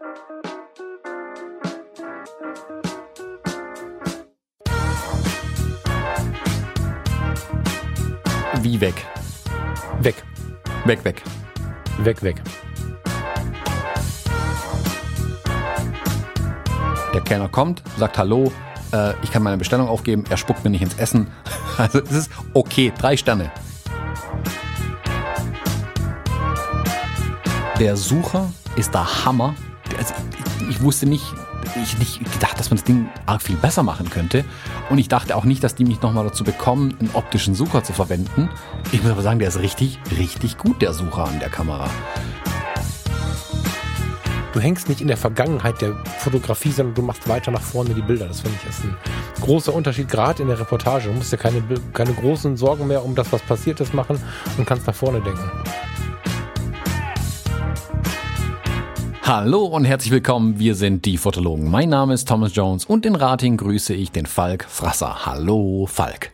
Wie weg? Weg. Weg, weg. Weg, weg. Der Kellner kommt, sagt Hallo, äh, ich kann meine Bestellung aufgeben, er spuckt mir nicht ins Essen. Also es ist okay, drei Sterne. Der Sucher ist der Hammer. Ich, ich wusste nicht, ich nicht gedacht, dass man das Ding arg viel besser machen könnte. Und ich dachte auch nicht, dass die mich nochmal dazu bekommen, einen optischen Sucher zu verwenden. Ich muss aber sagen, der ist richtig, richtig gut, der Sucher an der Kamera. Du hängst nicht in der Vergangenheit der Fotografie, sondern du machst weiter nach vorne die Bilder. Das finde ich ist ein großer Unterschied, gerade in der Reportage. Du musst dir keine, keine großen Sorgen mehr um das, was passiert ist, machen und kannst nach vorne denken. Hallo und herzlich willkommen, wir sind die Fotologen. Mein Name ist Thomas Jones und in Rating grüße ich den Falk Frasser. Hallo Falk.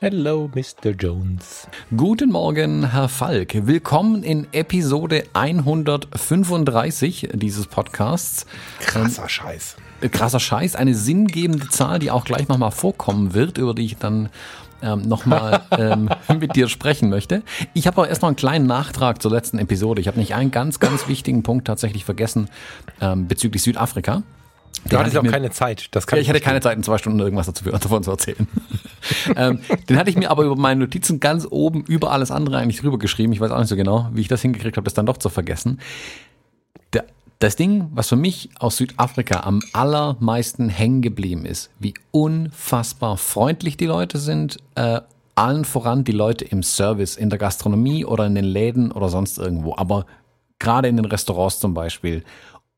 Hello, Mr. Jones. Guten Morgen, Herr Falk. Willkommen in Episode 135 dieses Podcasts. Krasser Scheiß. Äh, krasser Scheiß, eine sinngebende Zahl, die auch gleich nochmal vorkommen wird, über die ich dann ähm, nochmal ähm, mit dir sprechen möchte. Ich habe aber erst noch einen kleinen Nachtrag zur letzten Episode. Ich habe nicht einen ganz, ganz wichtigen Punkt tatsächlich vergessen ähm, bezüglich Südafrika. Du hattest auch keine Zeit. Das kann ja, ich, hatte keine Zeit, in zwei Stunden irgendwas dazu, davon zu erzählen. ähm, den hatte ich mir aber über meine Notizen ganz oben über alles andere eigentlich drüber geschrieben. Ich weiß auch nicht so genau, wie ich das hingekriegt habe, das dann doch zu vergessen. Das Ding, was für mich aus Südafrika am allermeisten hängen geblieben ist, wie unfassbar freundlich die Leute sind, äh, allen voran die Leute im Service, in der Gastronomie oder in den Läden oder sonst irgendwo, aber gerade in den Restaurants zum Beispiel,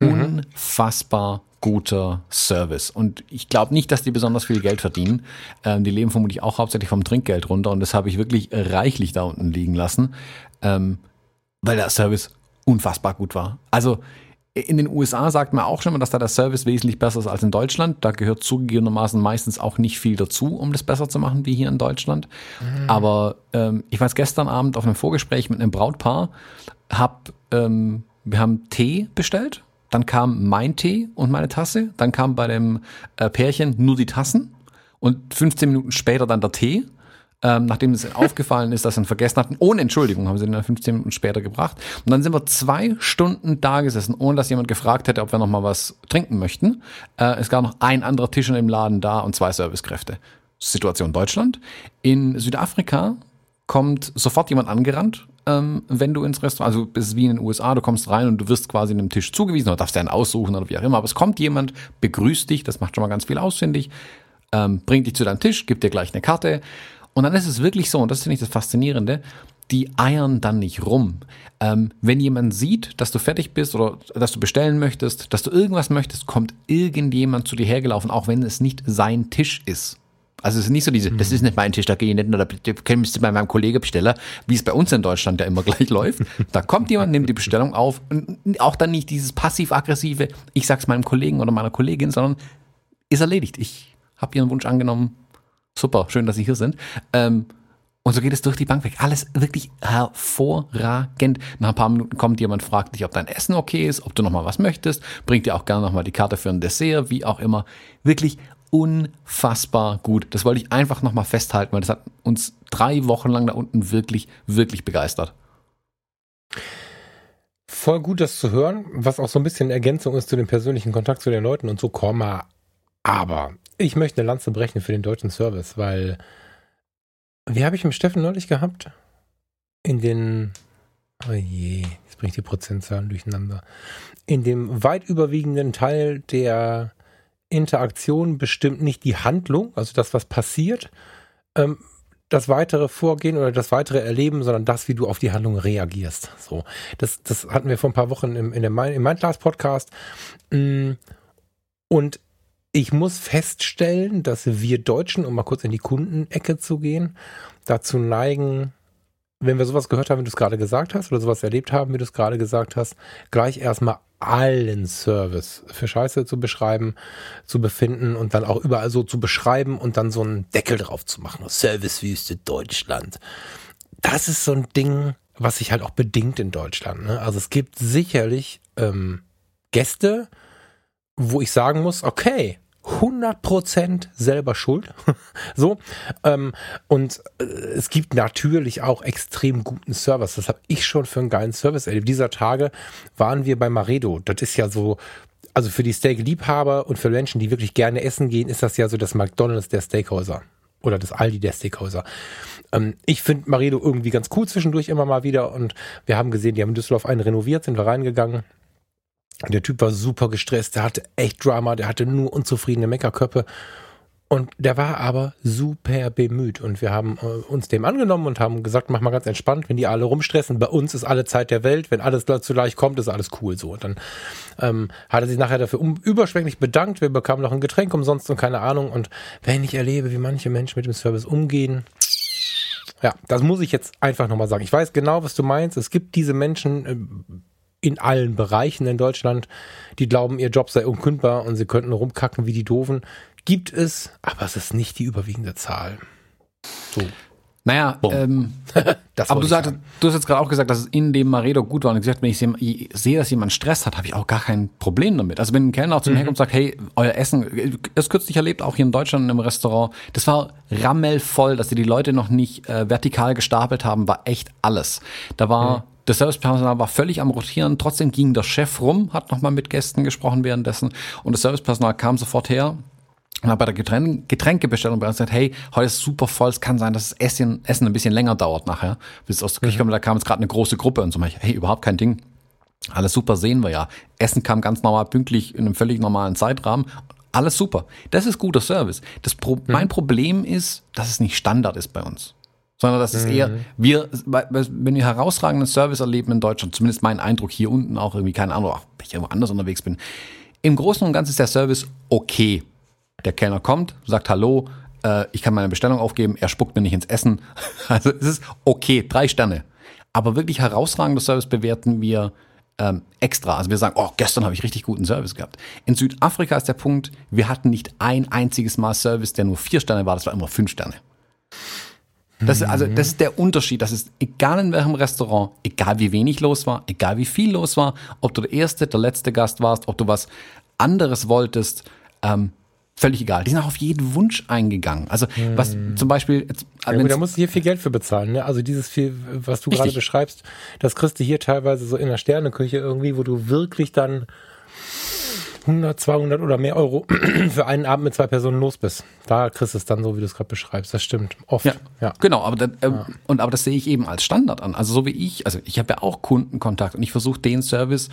mhm. unfassbar guter Service. Und ich glaube nicht, dass die besonders viel Geld verdienen. Ähm, die leben vermutlich auch hauptsächlich vom Trinkgeld runter und das habe ich wirklich reichlich da unten liegen lassen, ähm, weil der Service unfassbar gut war. Also in den USA sagt man auch schon mal, dass da der Service wesentlich besser ist als in Deutschland. Da gehört zugegebenermaßen meistens auch nicht viel dazu, um das besser zu machen wie hier in Deutschland. Mhm. Aber ähm, ich weiß gestern Abend auf einem Vorgespräch mit einem Brautpaar, hab, ähm, wir haben Tee bestellt dann kam mein Tee und meine Tasse. Dann kam bei dem äh, Pärchen nur die Tassen. Und 15 Minuten später dann der Tee. Ähm, nachdem es aufgefallen ist, dass sie ihn vergessen hatten. Ohne Entschuldigung haben sie ihn dann 15 Minuten später gebracht. Und dann sind wir zwei Stunden da gesessen, ohne dass jemand gefragt hätte, ob wir noch mal was trinken möchten. Äh, es gab noch ein anderer Tisch in dem Laden da und zwei Servicekräfte. Situation Deutschland. In Südafrika kommt sofort jemand angerannt ähm, wenn du ins Restaurant, also es ist wie in den USA, du kommst rein und du wirst quasi einem Tisch zugewiesen oder darfst dir einen aussuchen oder wie auch immer, aber es kommt jemand, begrüßt dich, das macht schon mal ganz viel aus, ich, ähm, bringt dich zu deinem Tisch, gibt dir gleich eine Karte und dann ist es wirklich so, und das finde ich das Faszinierende, die eiern dann nicht rum. Ähm, wenn jemand sieht, dass du fertig bist oder dass du bestellen möchtest, dass du irgendwas möchtest, kommt irgendjemand zu dir hergelaufen, auch wenn es nicht sein Tisch ist. Also es ist nicht so diese, mhm. das ist nicht mein Tisch, da gehe ich nicht, oder müsste bei meinem Kollegen bestellen, wie es bei uns in Deutschland ja immer gleich läuft. Da kommt jemand, nimmt die Bestellung auf und auch dann nicht dieses passiv-aggressive, ich sag's meinem Kollegen oder meiner Kollegin, sondern ist erledigt. Ich habe Ihren Wunsch angenommen. Super, schön, dass Sie hier sind. Ähm, und so geht es durch die Bank weg. Alles wirklich hervorragend. Nach ein paar Minuten kommt jemand, fragt dich, ob dein Essen okay ist, ob du nochmal was möchtest, bringt dir auch gerne nochmal die Karte für ein Dessert, wie auch immer. Wirklich unfassbar gut. Das wollte ich einfach nochmal festhalten, weil das hat uns drei Wochen lang da unten wirklich, wirklich begeistert. Voll gut, das zu hören, was auch so ein bisschen Ergänzung ist zu dem persönlichen Kontakt zu den Leuten und so, Komma. Aber ich möchte eine Lanze brechen für den deutschen Service, weil wie habe ich mit Steffen neulich gehabt? In den, oh je, jetzt bringe ich die Prozentzahlen durcheinander. In dem weit überwiegenden Teil der Interaktion bestimmt nicht die Handlung, also das, was passiert, ähm, das weitere Vorgehen oder das weitere Erleben, sondern das, wie du auf die Handlung reagierst. So, das, das hatten wir vor ein paar Wochen im, in der im Mindclass Podcast. Mm, und ich muss feststellen, dass wir Deutschen, um mal kurz in die Kundenecke zu gehen, dazu neigen, wenn wir sowas gehört haben, wie du es gerade gesagt hast, oder sowas erlebt haben, wie du es gerade gesagt hast, gleich erstmal allen Service für Scheiße zu beschreiben, zu befinden und dann auch überall so zu beschreiben und dann so einen Deckel drauf zu machen. Servicewüste Deutschland. Das ist so ein Ding, was sich halt auch bedingt in Deutschland. Ne? Also es gibt sicherlich ähm, Gäste, wo ich sagen muss, okay, 100% selber schuld. so. Ähm, und äh, es gibt natürlich auch extrem guten Service. Das habe ich schon für einen geilen Service erlebt. Dieser Tage waren wir bei Maredo. Das ist ja so, also für die Steak-Liebhaber und für Menschen, die wirklich gerne essen gehen, ist das ja so das McDonalds der Steakhäuser. Oder das Aldi der Steakhäuser. Ähm, ich finde Maredo irgendwie ganz cool zwischendurch immer mal wieder. Und wir haben gesehen, die haben Düsseldorf einen renoviert, sind wir reingegangen der Typ war super gestresst, der hatte echt Drama, der hatte nur unzufriedene Meckerköpfe. Und der war aber super bemüht. Und wir haben äh, uns dem angenommen und haben gesagt, mach mal ganz entspannt, wenn die alle rumstressen, bei uns ist alle Zeit der Welt, wenn alles dazu leicht kommt, ist alles cool so. Und dann ähm, hat er sich nachher dafür überschwänglich bedankt. Wir bekamen noch ein Getränk umsonst und keine Ahnung. Und wenn ich erlebe, wie manche Menschen mit dem Service umgehen, ja, das muss ich jetzt einfach nochmal sagen. Ich weiß genau, was du meinst. Es gibt diese Menschen, äh, in allen Bereichen in Deutschland, die glauben, ihr Job sei unkündbar und sie könnten rumkacken wie die Doofen. Gibt es, aber es ist nicht die überwiegende Zahl. So. Naja, ähm, aber du, sagst, du hast jetzt gerade auch gesagt, dass es in dem Maredo gut war. Und gesagt, wenn ich sehe, dass jemand Stress hat, habe ich auch gar kein Problem damit. Also wenn ein Kellner auch zu mir mhm. herkommt und sagt, hey, euer Essen, das kürzlich erlebt, auch hier in Deutschland im Restaurant, das war rammelvoll, dass sie die Leute noch nicht äh, vertikal gestapelt haben, war echt alles. Da war mhm. Das Servicepersonal war völlig am Rotieren. Trotzdem ging der Chef rum, hat nochmal mit Gästen gesprochen währenddessen. Und das Servicepersonal kam sofort her und hat bei der Getränk Getränkebestellung bei uns gesagt, hey, heute ist super voll, es kann sein, dass das Essen, Essen ein bisschen länger dauert nachher, bis es aus der Küche mhm. kommt. Da kam jetzt gerade eine große Gruppe und so, hey, überhaupt kein Ding. Alles super, sehen wir ja. Essen kam ganz normal, pünktlich, in einem völlig normalen Zeitrahmen. Alles super. Das ist guter Service. Das Pro mhm. Mein Problem ist, dass es nicht Standard ist bei uns sondern das ist eher, mhm. wir, wenn wir herausragenden Service erleben in Deutschland, zumindest mein Eindruck hier unten auch irgendwie, keine Ahnung, auch wenn ich irgendwo anders unterwegs bin, im Großen und Ganzen ist der Service okay. Der Kellner kommt, sagt Hallo, äh, ich kann meine Bestellung aufgeben, er spuckt mir nicht ins Essen. Also es ist okay, drei Sterne. Aber wirklich herausragender Service bewerten wir ähm, extra. Also wir sagen, oh, gestern habe ich richtig guten Service gehabt. In Südafrika ist der Punkt, wir hatten nicht ein einziges Mal Service, der nur vier Sterne war, das war immer fünf Sterne. Das, also, das ist der Unterschied. Das ist egal in welchem Restaurant, egal wie wenig los war, egal wie viel los war, ob du der erste, der letzte Gast warst, ob du was anderes wolltest, ähm, völlig egal. Die sind auch auf jeden Wunsch eingegangen. Also was hm. zum Beispiel. Jetzt, ja, gut, da musst du hier viel Geld für bezahlen. Ne? Also dieses viel, was du gerade beschreibst, das kriegst du hier teilweise so in der Sterneküche irgendwie, wo du wirklich dann 100, 200 oder mehr Euro für einen Abend mit zwei Personen los bist. Da kriegst du es dann so, wie du es gerade beschreibst. Das stimmt. Oft. Ja, ja. genau. Aber, das, äh, ja. und, aber das sehe ich eben als Standard an. Also so wie ich, also ich habe ja auch Kundenkontakt und ich versuche den Service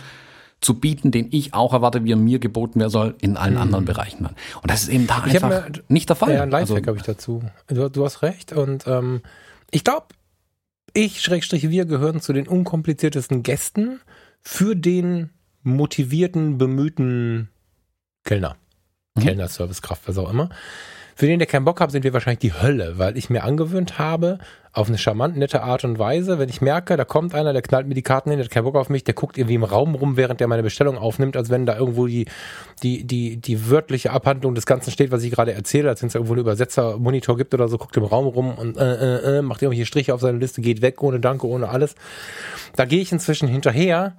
zu bieten, den ich auch erwarte, wie er mir geboten werden soll, in allen mhm. anderen Bereichen. Und das ist eben da ich einfach mir, nicht der Fall. Ja, ein Lifehack also, habe ich dazu. Du, du, hast recht. Und ähm, ich glaube, ich, Schrägstrich, wir gehören zu den unkompliziertesten Gästen für den motivierten, bemühten Kellner. Mhm. Kellner, Servicekraft, was auch immer. Für den, der keinen Bock hat, sind wir wahrscheinlich die Hölle, weil ich mir angewöhnt habe, auf eine charmant nette Art und Weise, wenn ich merke, da kommt einer, der knallt mir die Karten hin, der hat keinen Bock auf mich, der guckt irgendwie im Raum rum, während der meine Bestellung aufnimmt, als wenn da irgendwo die, die, die, die wörtliche Abhandlung des Ganzen steht, was ich gerade erzähle, als wenn es irgendwo einen Übersetzermonitor gibt oder so, guckt im Raum rum und äh, äh, äh, macht irgendwelche Striche auf seine Liste, geht weg, ohne Danke, ohne alles. Da gehe ich inzwischen hinterher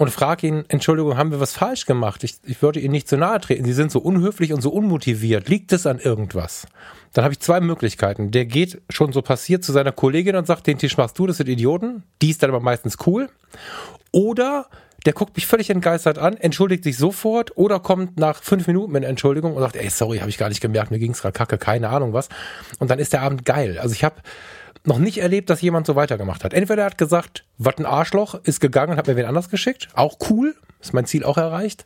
und frage ihn, Entschuldigung, haben wir was falsch gemacht? Ich, ich würde Ihnen nicht zu nahe treten. Sie sind so unhöflich und so unmotiviert. Liegt es an irgendwas? Dann habe ich zwei Möglichkeiten. Der geht schon so passiert zu seiner Kollegin und sagt, den Tisch machst du, das sind Idioten. Die ist dann aber meistens cool. Oder der guckt mich völlig entgeistert an, entschuldigt sich sofort oder kommt nach fünf Minuten mit Entschuldigung und sagt, ey, sorry, habe ich gar nicht gemerkt, mir ging's gerade kacke, keine Ahnung was. Und dann ist der Abend geil. Also ich habe noch nicht erlebt, dass jemand so weitergemacht hat. Entweder er hat gesagt, was ein Arschloch, ist gegangen und hat mir wen anders geschickt. Auch cool. Ist mein Ziel auch erreicht.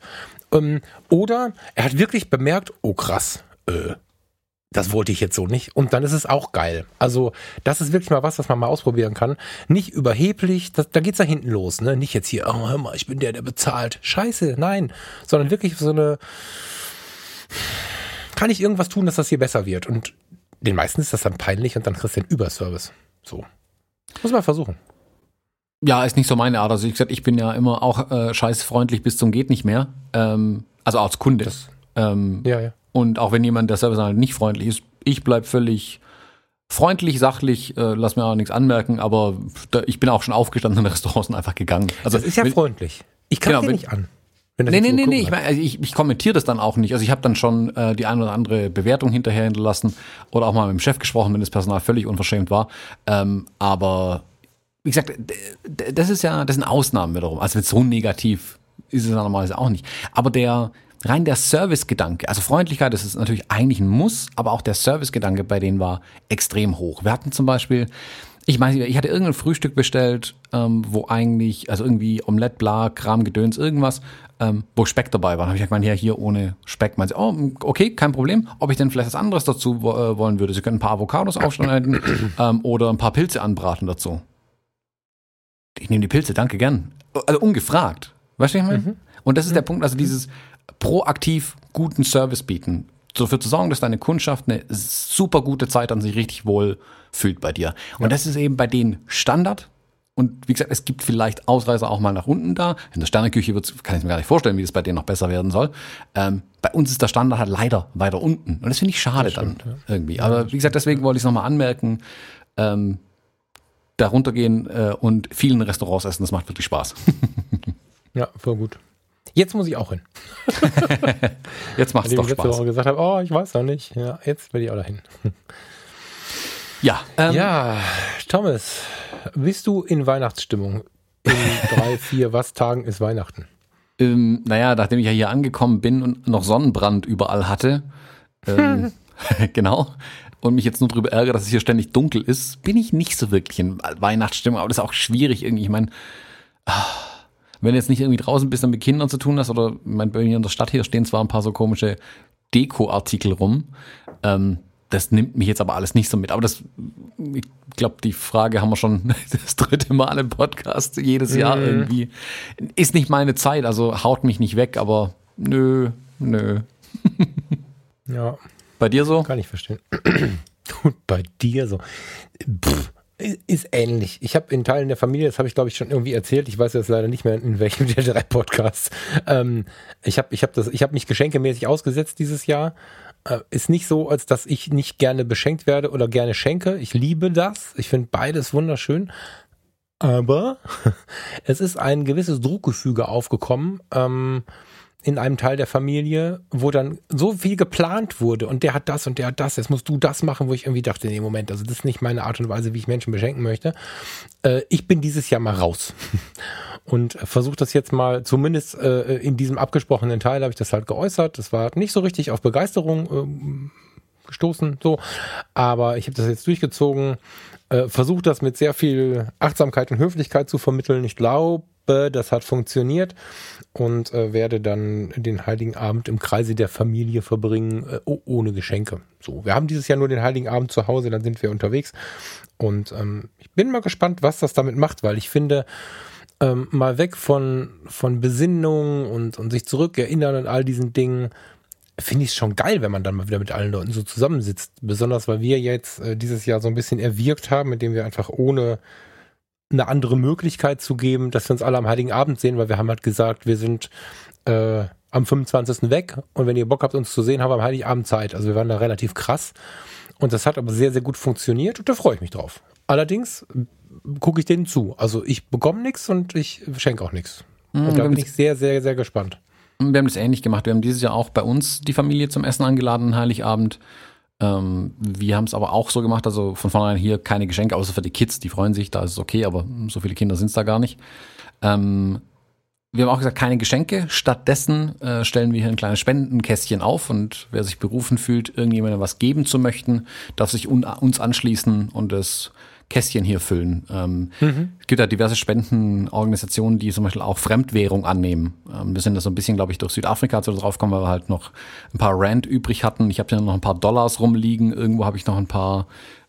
Ähm, oder er hat wirklich bemerkt, oh krass, äh, das wollte ich jetzt so nicht. Und dann ist es auch geil. Also, das ist wirklich mal was, was man mal ausprobieren kann. Nicht überheblich, das, da geht's da hinten los, ne? Nicht jetzt hier, oh, hör mal, ich bin der, der bezahlt. Scheiße, nein. Sondern wirklich so eine, kann ich irgendwas tun, dass das hier besser wird? Und den meisten ist das dann peinlich und dann kriegst du den Überservice. So. Muss man versuchen. Ja, ist nicht so meine Art. Also, wie gesagt, ich bin ja immer auch äh, scheißfreundlich bis zum geht nicht mehr. Ähm, also als Kunde. Das, ähm, ja, ja. Und auch wenn jemand der Service halt nicht freundlich ist, ich bleib völlig freundlich, sachlich, äh, lass mir auch nichts anmerken, aber da, ich bin auch schon aufgestanden in Restaurants und einfach gegangen. Also das ist ja wenn, freundlich. Ich kann genau, den nicht an. Nee, nee, nee, nee, ich, mein, also ich, ich kommentiere das dann auch nicht. Also ich habe dann schon äh, die eine oder andere Bewertung hinterher hinterlassen oder auch mal mit dem Chef gesprochen, wenn das Personal völlig unverschämt war. Ähm, aber wie gesagt, das ist ja, das sind Ausnahmen wiederum. Also so negativ ist es normalerweise auch nicht. Aber der, rein der Servicegedanke, also Freundlichkeit, das ist natürlich eigentlich ein Muss, aber auch der Servicegedanke bei denen war extrem hoch. Wir hatten zum Beispiel, ich meine, ich hatte irgendein Frühstück bestellt, ähm, wo eigentlich, also irgendwie Omelette, bla, Kram, Gedöns, irgendwas, ähm, wo Speck dabei war. Dann habe ich gesagt, ja, hier ohne Speck. Meinte oh, okay, kein Problem. Ob ich denn vielleicht was anderes dazu äh, wollen würde. Sie können ein paar Avocados aufschneiden ähm, oder ein paar Pilze anbraten dazu. Ich nehme die Pilze, danke gern. Also ungefragt. Weißt du, was ich meine? Mhm. Und das ist der Punkt, also dieses proaktiv guten Service bieten. Dafür zu sorgen, dass deine Kundschaft eine super gute Zeit an sich richtig wohl fühlt bei dir. Und ja. das ist eben bei denen Standard. Und wie gesagt, es gibt vielleicht Ausreißer auch mal nach unten da. In der Sterneküche kann ich mir gar nicht vorstellen, wie es bei denen noch besser werden soll. Ähm, bei uns ist der Standard halt leider weiter unten. Und das finde ich schade stimmt, dann ja. irgendwie. Aber wie gesagt, deswegen wollte ich es nochmal anmerken. Ähm, da runtergehen äh, und vielen Restaurants essen, das macht wirklich Spaß. ja, voll gut. Jetzt muss ich auch hin. jetzt macht es doch ich Spaß. Woche gesagt habe, oh, ich weiß noch nicht. Ja, jetzt will ich auch dahin. Ja. Ähm, ja, Thomas, bist du in Weihnachtsstimmung? In drei, vier, was Tagen ist Weihnachten? Ähm, naja, nachdem ich ja hier angekommen bin und noch Sonnenbrand überall hatte, ähm, genau, und mich jetzt nur darüber ärgere, dass es hier ständig dunkel ist, bin ich nicht so wirklich in Weihnachtsstimmung. Aber das ist auch schwierig irgendwie. Ich meine, ah, wenn du jetzt nicht irgendwie draußen bist und mit Kindern zu tun hast, oder ich meine, bei mir in der Stadt hier stehen zwar ein paar so komische Deko-Artikel rum. Ähm, das nimmt mich jetzt aber alles nicht so mit. Aber das, ich glaube, die Frage haben wir schon das dritte Mal im Podcast jedes Jahr mhm. irgendwie. Ist nicht meine Zeit, also haut mich nicht weg, aber nö, nö. ja. Bei dir so? Kann ich verstehen. Und bei dir so. Pff, ist ähnlich. Ich habe in Teilen der Familie, das habe ich glaube ich schon irgendwie erzählt, ich weiß jetzt leider nicht mehr in welchem der drei Podcasts. Ähm, ich habe ich hab das, ich habe mich geschenkemäßig ausgesetzt dieses Jahr. Äh, ist nicht so, als dass ich nicht gerne beschenkt werde oder gerne schenke. Ich liebe das. Ich finde beides wunderschön. Aber es ist ein gewisses Druckgefüge aufgekommen. Ähm, in einem Teil der Familie, wo dann so viel geplant wurde und der hat das und der hat das, jetzt musst du das machen, wo ich irgendwie dachte, nee, Moment, also das ist nicht meine Art und Weise, wie ich Menschen beschenken möchte. Äh, ich bin dieses Jahr mal raus und versuche das jetzt mal, zumindest äh, in diesem abgesprochenen Teil habe ich das halt geäußert. Das war nicht so richtig auf Begeisterung äh, gestoßen, so, aber ich habe das jetzt durchgezogen, äh, versucht das mit sehr viel Achtsamkeit und Höflichkeit zu vermitteln. Ich glaube, das hat funktioniert und äh, werde dann den Heiligen Abend im Kreise der Familie verbringen, äh, ohne Geschenke. So, wir haben dieses Jahr nur den Heiligen Abend zu Hause, dann sind wir unterwegs und ähm, ich bin mal gespannt, was das damit macht, weil ich finde, ähm, mal weg von, von Besinnung und, und sich zurückerinnern und all diesen Dingen, finde ich es schon geil, wenn man dann mal wieder mit allen Leuten so zusammensitzt. Besonders weil wir jetzt äh, dieses Jahr so ein bisschen erwirkt haben, indem wir einfach ohne eine andere Möglichkeit zu geben, dass wir uns alle am Heiligen Abend sehen, weil wir haben halt gesagt, wir sind äh, am 25. weg und wenn ihr Bock habt, uns zu sehen, haben wir am Heiligen Abend Zeit. Also wir waren da relativ krass und das hat aber sehr, sehr gut funktioniert und da freue ich mich drauf. Allerdings gucke ich denen zu. Also ich bekomme nichts und ich schenke auch nichts. Mhm, und da bin ich sehr, sehr, sehr gespannt. Wir haben das ähnlich gemacht. Wir haben dieses Jahr auch bei uns die Familie zum Essen angeladen, Heiligabend. Ähm, wir haben es aber auch so gemacht, also von vornherein hier keine Geschenke, außer für die Kids, die freuen sich, da ist es okay, aber so viele Kinder sind es da gar nicht. Ähm, wir haben auch gesagt, keine Geschenke. Stattdessen äh, stellen wir hier ein kleines Spendenkästchen auf und wer sich berufen fühlt, irgendjemandem was geben zu möchten, darf sich un uns anschließen und es Kästchen hier füllen. Ähm, mhm. Es gibt ja diverse Spendenorganisationen, die zum Beispiel auch Fremdwährung annehmen. Ähm, wir sind da so ein bisschen, glaube ich, durch Südafrika zu drauf gekommen, weil wir halt noch ein paar Rand übrig hatten. Ich habe ja noch ein paar Dollars rumliegen. Irgendwo habe ich noch ein paar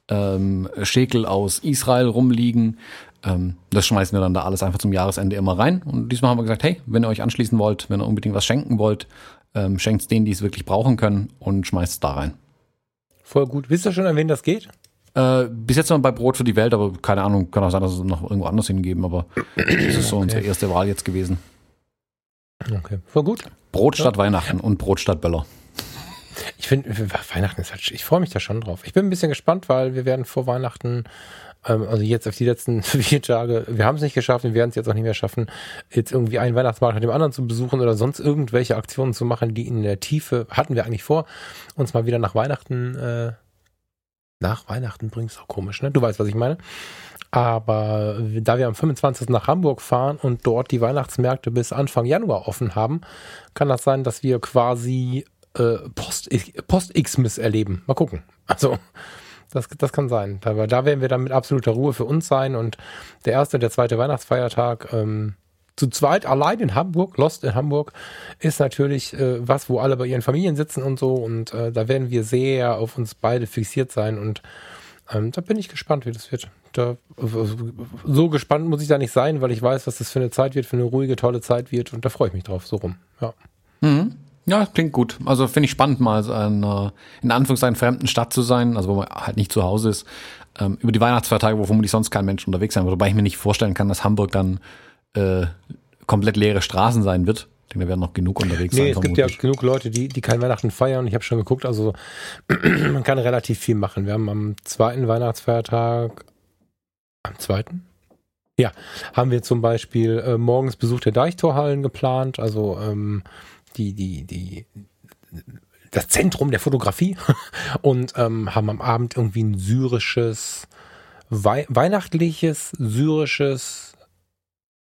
ähm, Schekel aus Israel rumliegen. Ähm, das schmeißen wir dann da alles einfach zum Jahresende immer rein. Und diesmal haben wir gesagt, hey, wenn ihr euch anschließen wollt, wenn ihr unbedingt was schenken wollt, ähm, schenkt es denen, die es wirklich brauchen können und schmeißt es da rein. Voll gut. Wisst ihr schon, an wen das geht? Äh, bis jetzt noch bei Brot für die Welt, aber keine Ahnung, kann auch sein, dass es noch irgendwo anders hingeben, aber das ist so okay. unsere erste Wahl jetzt gewesen. Okay, voll gut. Brot statt ja. Weihnachten und Brot statt Böller. Ich finde, Weihnachten ist halt, ich freue mich da schon drauf. Ich bin ein bisschen gespannt, weil wir werden vor Weihnachten Ähm, also jetzt auf die letzten vier Tage, wir haben es nicht geschafft, wir werden es jetzt auch nicht mehr schaffen, jetzt irgendwie einen Weihnachtsmarkt nach dem anderen zu besuchen oder sonst irgendwelche Aktionen zu machen, die in der Tiefe, hatten wir eigentlich vor, uns mal wieder nach Weihnachten, äh, nach Weihnachten bringen, ist auch komisch, ne? Du weißt, was ich meine. Aber da wir am 25. nach Hamburg fahren und dort die Weihnachtsmärkte bis Anfang Januar offen haben, kann das sein, dass wir quasi äh, Post-Xmas erleben. Mal gucken. Also, das, das kann sein. Aber da werden wir dann mit absoluter Ruhe für uns sein und der erste und der zweite Weihnachtsfeiertag ähm, zu zweit allein in Hamburg, Lost in Hamburg, ist natürlich äh, was, wo alle bei ihren Familien sitzen und so. Und äh, da werden wir sehr auf uns beide fixiert sein. Und ähm, da bin ich gespannt, wie das wird. Da, so gespannt muss ich da nicht sein, weil ich weiß, was das für eine Zeit wird, für eine ruhige, tolle Zeit wird. Und da freue ich mich drauf, so rum. Ja. Mhm. Ja, klingt gut. Also finde ich spannend, mal in einer, in Anführungszeichen, fremden Stadt zu sein, also wo man halt nicht zu Hause ist, ähm, über die Weihnachtsfeiertage, wo vermutlich sonst kein Mensch unterwegs sein wird. Wobei ich mir nicht vorstellen kann, dass Hamburg dann äh, komplett leere Straßen sein wird. Ich denke, da werden noch genug unterwegs nee, sein. es gibt ja genug Leute, die, die kein Weihnachten feiern. Ich habe schon geguckt, also man kann relativ viel machen. Wir haben am zweiten Weihnachtsfeiertag, am zweiten? Ja, haben wir zum Beispiel äh, morgens Besuch der Deichtorhallen geplant, also ähm, die, die, die, das Zentrum der Fotografie und ähm, haben am Abend irgendwie ein syrisches, wei weihnachtliches, syrisches,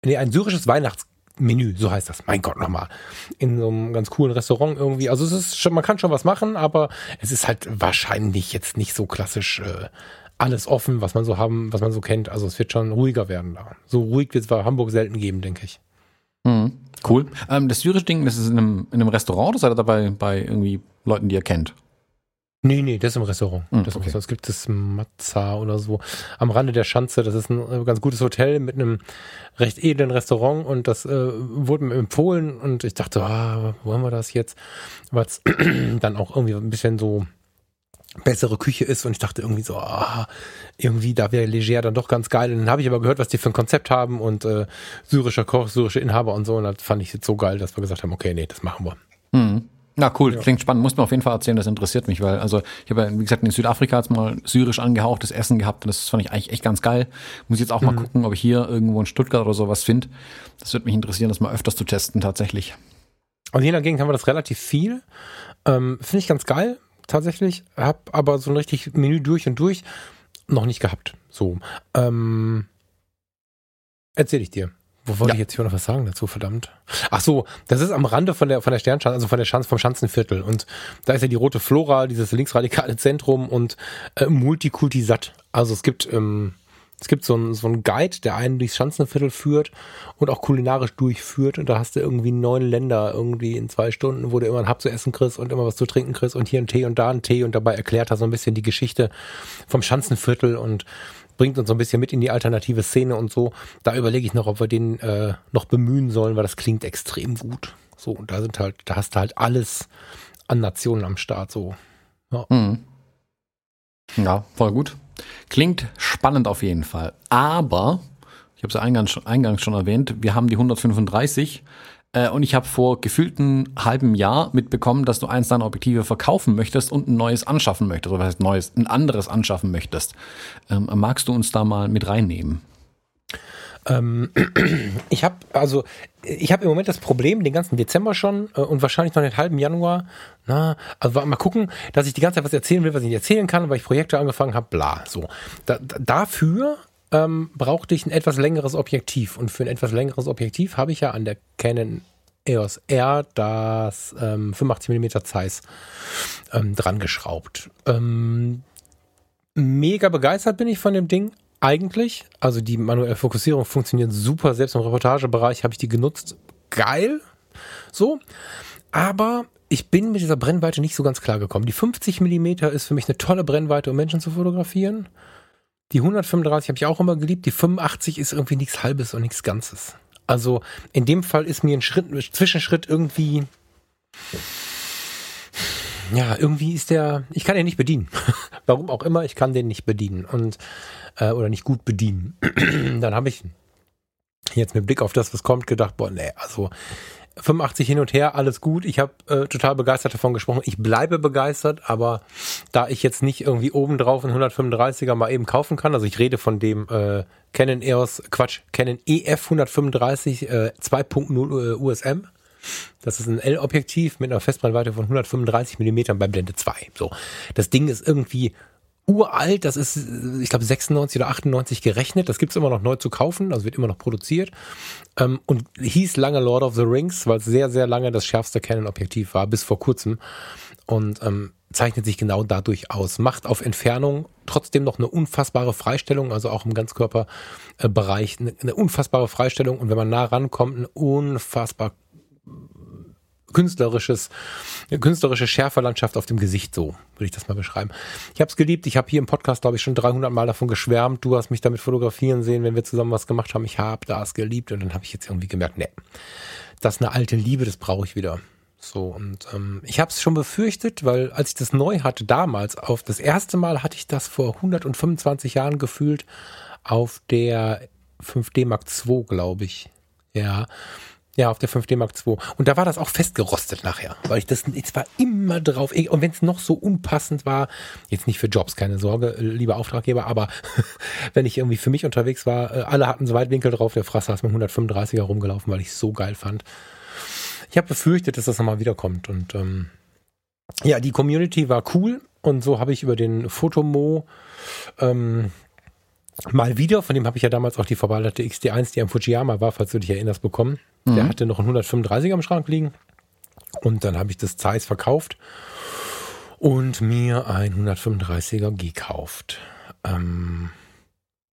nee, ein syrisches Weihnachtsmenü, so heißt das. Mein Gott, nochmal. In so einem ganz coolen Restaurant irgendwie. Also es ist schon, man kann schon was machen, aber es ist halt wahrscheinlich jetzt nicht so klassisch äh, alles offen, was man so haben, was man so kennt. Also es wird schon ruhiger werden da. So ruhig wird es bei Hamburg selten geben, denke ich. Mhm. Cool. Ähm, das syrische Ding, das ist in einem, in einem Restaurant oder seid ihr dabei bei irgendwie Leuten, die ihr kennt? Nee, nee, das ist im Restaurant. Mhm, das okay. Es gibt das Mazza oder so am Rande der Schanze. Das ist ein äh, ganz gutes Hotel mit einem recht edlen Restaurant und das äh, wurde mir empfohlen und ich dachte, ah, wollen wir das jetzt? Weil es dann auch irgendwie ein bisschen so bessere Küche ist und ich dachte irgendwie so, ah, irgendwie da wäre Leger dann doch ganz geil. Und dann habe ich aber gehört, was die für ein Konzept haben und äh, syrischer Koch, syrische Inhaber und so und das fand ich jetzt so geil, dass wir gesagt haben, okay, nee, das machen wir. Mhm. Na cool, ja. klingt spannend. Muss mir auf jeden Fall erzählen, das interessiert mich, weil also ich habe ja, wie gesagt, in Südafrika jetzt mal syrisch angehauchtes Essen gehabt und das fand ich eigentlich echt ganz geil. Muss jetzt auch mal mhm. gucken, ob ich hier irgendwo in Stuttgart oder sowas finde. Das würde mich interessieren, das mal öfters zu testen tatsächlich. Und hier dagegen haben wir das relativ viel. Ähm, finde ich ganz geil, tatsächlich. Hab aber so ein richtig Menü durch und durch noch nicht gehabt. So. Ähm, erzähl ich dir. Wo wollte ja. ich jetzt hier noch was sagen dazu, verdammt? Ach so, das ist am Rande von der, von der Sternschanze, also von der Schanze, vom Schanzenviertel. Und da ist ja die rote Flora, dieses linksradikale Zentrum und äh, Multikulti satt. Also es gibt, ähm, es gibt so einen so einen Guide, der einen durchs Schanzenviertel führt und auch kulinarisch durchführt. Und da hast du irgendwie neun Länder irgendwie in zwei Stunden, wo du immer ein Hab zu essen kriegst und immer was zu trinken kriegst und hier ein Tee und da ein Tee und dabei erklärt er so ein bisschen die Geschichte vom Schanzenviertel und bringt uns so ein bisschen mit in die alternative Szene und so. Da überlege ich noch, ob wir den äh, noch bemühen sollen, weil das klingt extrem gut. So, und da sind halt, da hast du halt alles an Nationen am Start, so. Ja, mhm. ja voll gut. Klingt spannend auf jeden Fall. Aber, ich habe es ja eingangs, eingangs schon erwähnt, wir haben die 135 äh, und ich habe vor gefühlten halben Jahr mitbekommen, dass du eins deiner Objektive verkaufen möchtest und ein neues anschaffen möchtest. Oder was heißt neues? Ein anderes anschaffen möchtest. Ähm, magst du uns da mal mit reinnehmen? Ähm, ich habe also ich habe im Moment das Problem, den ganzen Dezember schon äh, und wahrscheinlich noch den halben Januar. Na, also mal gucken, dass ich die ganze Zeit was erzählen will, was ich nicht erzählen kann, weil ich Projekte angefangen habe, bla. So. Da, dafür ähm, brauchte ich ein etwas längeres Objektiv. Und für ein etwas längeres Objektiv habe ich ja an der Canon EOS R das ähm, 85mm Zeiss ähm, dran geschraubt. Ähm, mega begeistert bin ich von dem Ding. Eigentlich, also die manuelle Fokussierung funktioniert super. Selbst im Reportagebereich habe ich die genutzt. Geil. So. Aber ich bin mit dieser Brennweite nicht so ganz klar gekommen. Die 50 Millimeter ist für mich eine tolle Brennweite, um Menschen zu fotografieren. Die 135 habe ich auch immer geliebt. Die 85 ist irgendwie nichts Halbes und nichts Ganzes. Also in dem Fall ist mir ein Schritt, ein Zwischenschritt irgendwie. Ja, irgendwie ist der. Ich kann den nicht bedienen. Warum auch immer, ich kann den nicht bedienen. Und, äh, oder nicht gut bedienen. Dann habe ich jetzt mit Blick auf das, was kommt, gedacht, boah, nee, also 85 hin und her, alles gut. Ich habe äh, total begeistert davon gesprochen. Ich bleibe begeistert, aber da ich jetzt nicht irgendwie obendrauf einen 135er mal eben kaufen kann, also ich rede von dem äh, Canon EOS, Quatsch, Canon EF 135 äh, 2.0 äh, USM. Das ist ein L-Objektiv mit einer Festbrennweite von 135 Millimetern bei Blende 2. So, das Ding ist irgendwie uralt, das ist, ich glaube, 96 oder 98 gerechnet. Das gibt's immer noch neu zu kaufen, also wird immer noch produziert. Ähm, und hieß lange Lord of the Rings, weil es sehr, sehr lange das schärfste Canon-Objektiv war, bis vor kurzem. Und ähm, zeichnet sich genau dadurch aus. Macht auf Entfernung trotzdem noch eine unfassbare Freistellung, also auch im Ganzkörperbereich eine, eine unfassbare Freistellung. Und wenn man nah rankommt, eine unfassbar künstlerisches, künstlerische Schärferlandschaft auf dem Gesicht, so würde ich das mal beschreiben. Ich habe es geliebt. Ich habe hier im Podcast, glaube ich, schon 300 Mal davon geschwärmt. Du hast mich damit fotografieren sehen, wenn wir zusammen was gemacht haben. Ich habe das geliebt und dann habe ich jetzt irgendwie gemerkt, nee, das ist eine alte Liebe, das brauche ich wieder. So, und ähm, ich habe es schon befürchtet, weil als ich das neu hatte, damals, auf das erste Mal hatte ich das vor 125 Jahren gefühlt auf der 5D Mark II, glaube ich. Ja. Ja, auf der 5D Mark II. Und da war das auch festgerostet nachher, weil ich das jetzt war immer drauf. Und wenn es noch so unpassend war, jetzt nicht für Jobs, keine Sorge, lieber Auftraggeber, aber wenn ich irgendwie für mich unterwegs war, äh, alle hatten so Weitwinkel drauf, der Frasser ist mit 135er rumgelaufen, weil ich es so geil fand. Ich habe befürchtet, dass das nochmal wiederkommt. Und ähm, ja, die Community war cool. Und so habe ich über den Fotomo ähm, mal wieder, von dem habe ich ja damals auch die verballerte XD1, die am Fujiyama war, falls du dich erinnerst, bekommen. Mhm. Der hatte noch einen 135er im Schrank liegen. Und dann habe ich das Zeiss verkauft und mir ein 135er gekauft. Ähm,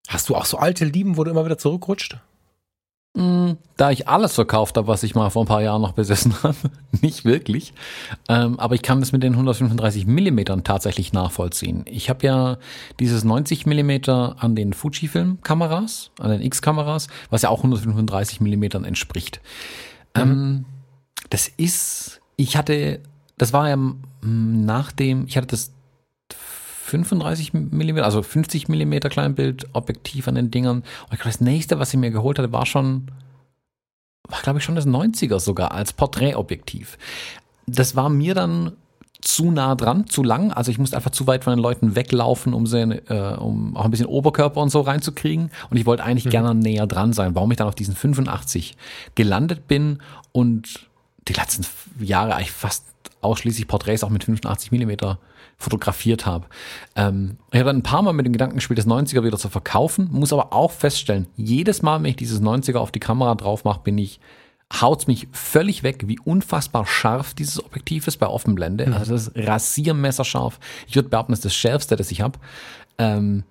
hast du auch so alte Lieben, wo du immer wieder zurückrutscht? Mm, da ich alles verkauft habe, was ich mal vor ein paar Jahren noch besessen habe, nicht wirklich. Ähm, aber ich kann das mit den 135 Millimetern tatsächlich nachvollziehen. Ich habe ja dieses 90 Millimeter an den Fujifilm-Kameras, an den X-Kameras, was ja auch 135 Millimetern entspricht. Mhm. Ähm, das ist, ich hatte, das war ja nach dem, ich hatte das 35 mm, also 50 mm Kleinbild Objektiv an den Dingern. Und ich glaube, das nächste, was ich mir geholt hatte, war schon, war glaube ich schon das 90er sogar als Porträtobjektiv. Das war mir dann zu nah dran, zu lang. Also ich musste einfach zu weit von den Leuten weglaufen, um, sie, äh, um auch ein bisschen Oberkörper und so reinzukriegen. Und ich wollte eigentlich mhm. gerne näher dran sein, warum ich dann auf diesen 85 gelandet bin und die letzten Jahre eigentlich fast ausschließlich Porträts auch mit 85 Millimeter fotografiert habe. Ähm, ich habe dann ein paar Mal mit dem Gedanken gespielt, das 90er wieder zu verkaufen, muss aber auch feststellen, jedes Mal, wenn ich dieses 90er auf die Kamera drauf mache, bin ich haut's mich völlig weg, wie unfassbar scharf dieses Objektiv ist bei Offenblende. Mhm. Also das ist rasiermesserscharf. Ich würde behaupten, das ist das schärfste, das ich habe. Ähm,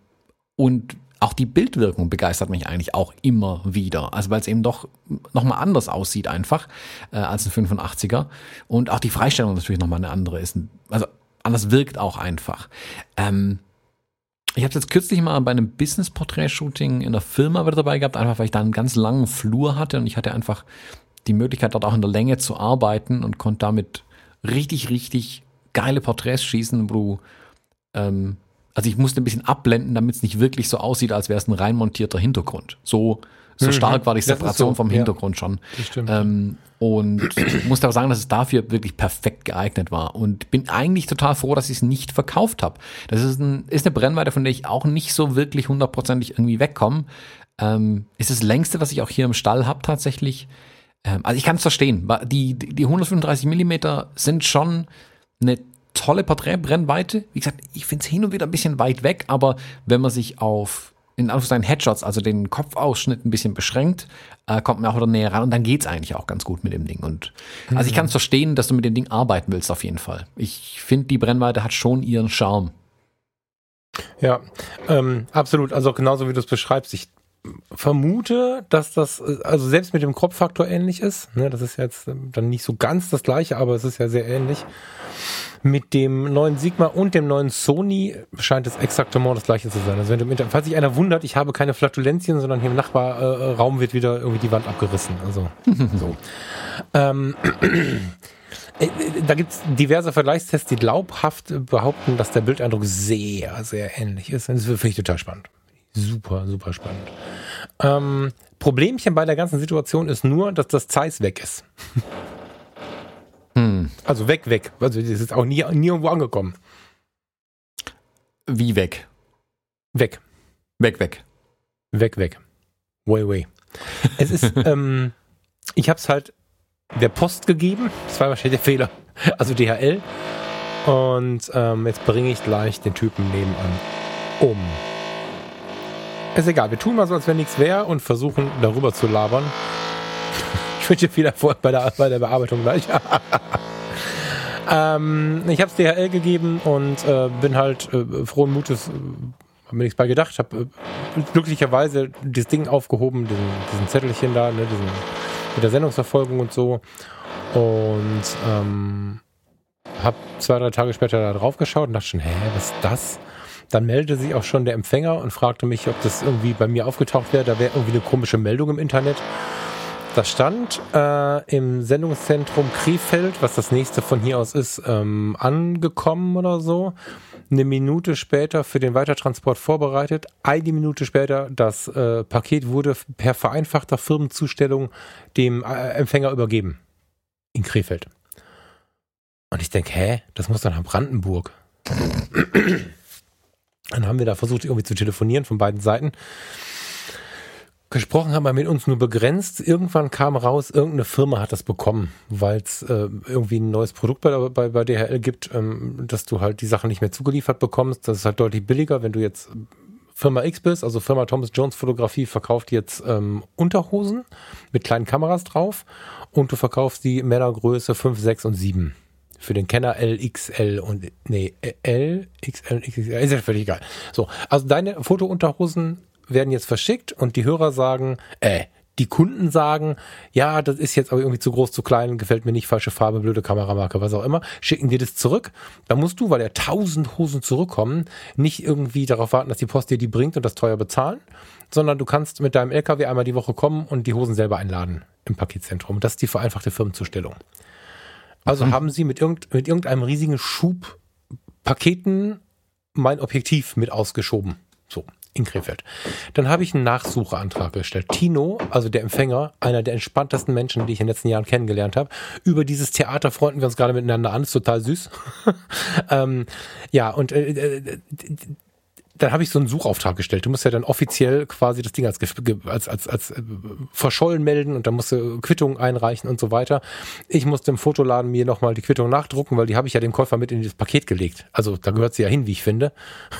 und auch die Bildwirkung begeistert mich eigentlich auch immer wieder. Also weil es eben doch nochmal anders aussieht einfach äh, als ein 85er. Und auch die Freistellung natürlich nochmal eine andere ist. Also anders wirkt auch einfach. Ähm, ich habe jetzt kürzlich mal bei einem Business-Portrait-Shooting in der Firma wieder dabei gehabt, einfach weil ich da einen ganz langen Flur hatte und ich hatte einfach die Möglichkeit, dort auch in der Länge zu arbeiten und konnte damit richtig, richtig geile Porträts schießen, wo du, ähm, also ich musste ein bisschen abblenden, damit es nicht wirklich so aussieht, als wäre es ein rein montierter Hintergrund. So so mhm. stark war die Separation so, vom Hintergrund ja, schon. Das stimmt. Ähm, und muss aber sagen, dass es dafür wirklich perfekt geeignet war. Und bin eigentlich total froh, dass ich es nicht verkauft habe. Das ist, ein, ist eine Brennweite, von der ich auch nicht so wirklich hundertprozentig irgendwie wegkomme. Ähm, ist das längste, was ich auch hier im Stall habe tatsächlich. Ähm, also ich kann es verstehen. Die, die 135 Millimeter sind schon eine tolle Porträtbrennweite. Wie gesagt, ich finde es hin und wieder ein bisschen weit weg, aber wenn man sich auf in Anführungszeichen Headshots, also den Kopfausschnitt ein bisschen beschränkt, äh, kommt man auch wieder näher ran und dann geht's eigentlich auch ganz gut mit dem Ding. Und also ich kann es verstehen, dass du mit dem Ding arbeiten willst, auf jeden Fall. Ich finde, die Brennweite hat schon ihren Charme. Ja, ähm, absolut. Also genauso wie du es beschreibst. Ich vermute, dass das, also selbst mit dem Kropffaktor ähnlich ist. Ne, das ist jetzt dann nicht so ganz das gleiche, aber es ist ja sehr ähnlich. Mit dem neuen Sigma und dem neuen Sony scheint es exaktement das gleiche zu sein. Also wenn du, im falls sich einer wundert, ich habe keine Flatulenzien, sondern hier im Nachbarraum wird wieder irgendwie die Wand abgerissen. Also so. ähm, äh, da gibt's diverse Vergleichstests, die glaubhaft behaupten, dass der Bildeindruck sehr, sehr ähnlich ist. Und das finde ich total spannend. Super, super spannend. Ähm, Problemchen bei der ganzen Situation ist nur, dass das Zeiss weg ist. Hm. Also weg, weg. Also das ist auch nie, nie irgendwo angekommen. Wie weg? Weg. Weg, weg. Weg, weg. Way, way. Es ist, ähm, ich habe es halt der Post gegeben. Das war wahrscheinlich der Fehler. Also DHL. Und ähm, jetzt bringe ich gleich den Typen nebenan um. Ist egal, wir tun mal so, als wenn nichts wäre und versuchen darüber zu labern. Ich wünsche viel Erfolg bei der, bei der Bearbeitung gleich. ähm, ich habe es DHL gegeben und äh, bin halt äh, frohen Mutes, äh, habe mir nichts bei gedacht, habe äh, glücklicherweise das Ding aufgehoben, diesen, diesen Zettelchen da, ne, diesen, mit der Sendungsverfolgung und so. Und ähm, habe zwei, drei Tage später da drauf geschaut und dachte schon, hä, was ist das? Dann meldete sich auch schon der Empfänger und fragte mich, ob das irgendwie bei mir aufgetaucht wäre. Da wäre irgendwie eine komische Meldung im Internet. Da stand äh, im Sendungszentrum Krefeld, was das nächste von hier aus ist, ähm, angekommen oder so. Eine Minute später für den Weitertransport vorbereitet. Eine Minute später das äh, Paket wurde per vereinfachter Firmenzustellung dem äh, Empfänger übergeben. In Krefeld. Und ich denke, hä, das muss dann nach Brandenburg. Dann haben wir da versucht, irgendwie zu telefonieren von beiden Seiten. Gesprochen haben wir mit uns nur begrenzt. Irgendwann kam raus, irgendeine Firma hat das bekommen, weil es äh, irgendwie ein neues Produkt bei, bei, bei DHL gibt, ähm, dass du halt die Sachen nicht mehr zugeliefert bekommst. Das ist halt deutlich billiger, wenn du jetzt Firma X bist, also Firma Thomas Jones Fotografie verkauft jetzt ähm, Unterhosen mit kleinen Kameras drauf und du verkaufst die Männergröße 5, 6 und 7 für den Kenner L, XL und nee, L, XL, XXL, ist ja völlig egal. So, also deine Fotounterhosen werden jetzt verschickt und die Hörer sagen, äh, die Kunden sagen, ja, das ist jetzt aber irgendwie zu groß, zu klein, gefällt mir nicht, falsche Farbe, blöde Kameramarke, was auch immer, schicken dir das zurück. Da musst du, weil ja tausend Hosen zurückkommen, nicht irgendwie darauf warten, dass die Post dir die bringt und das teuer bezahlen, sondern du kannst mit deinem LKW einmal die Woche kommen und die Hosen selber einladen im Paketzentrum. Das ist die vereinfachte Firmenzustellung. Also mhm. haben sie mit, irgend, mit irgendeinem riesigen Schub Paketen mein Objektiv mit ausgeschoben. So, in Krefeld. Dann habe ich einen Nachsucheantrag gestellt. Tino, also der Empfänger, einer der entspanntesten Menschen, die ich in den letzten Jahren kennengelernt habe. Über dieses Theater freunden wir uns gerade miteinander an, ist total süß. ähm, ja, und äh, äh dann habe ich so einen Suchauftrag gestellt. Du musst ja dann offiziell quasi das Ding als, als, als, als äh, verschollen melden und dann musst du Quittungen einreichen und so weiter. Ich musste im Fotoladen mir nochmal die Quittung nachdrucken, weil die habe ich ja dem Käufer mit in das Paket gelegt. Also da gehört sie ja hin, wie ich finde.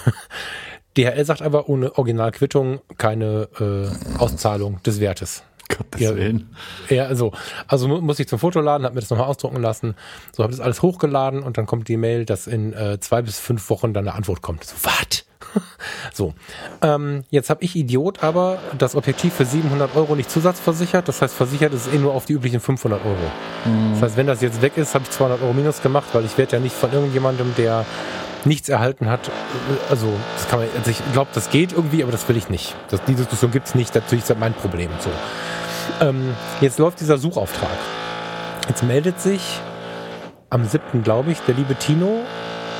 DHL sagt aber ohne Originalquittung keine äh, Auszahlung des Wertes. Gottes ja, Willen. Ja, also, also muss ich zum Fotoladen, habe mir das nochmal ausdrucken lassen. So habe das alles hochgeladen und dann kommt die Mail, dass in äh, zwei bis fünf Wochen dann eine Antwort kommt. So, was? so, ähm, jetzt habe ich Idiot aber das Objektiv für 700 Euro nicht zusatzversichert. Das heißt, versichert ist es eh nur auf die üblichen 500 Euro. Mhm. Das heißt, wenn das jetzt weg ist, habe ich 200 Euro minus gemacht, weil ich werde ja nicht von irgendjemandem, der nichts erhalten hat. Also, das kann man, also ich glaube, das geht irgendwie, aber das will ich nicht. Das, die Diskussion gibt es nicht, natürlich ist mein Problem. So. Ähm, jetzt läuft dieser Suchauftrag. Jetzt meldet sich am 7. glaube ich, der liebe Tino.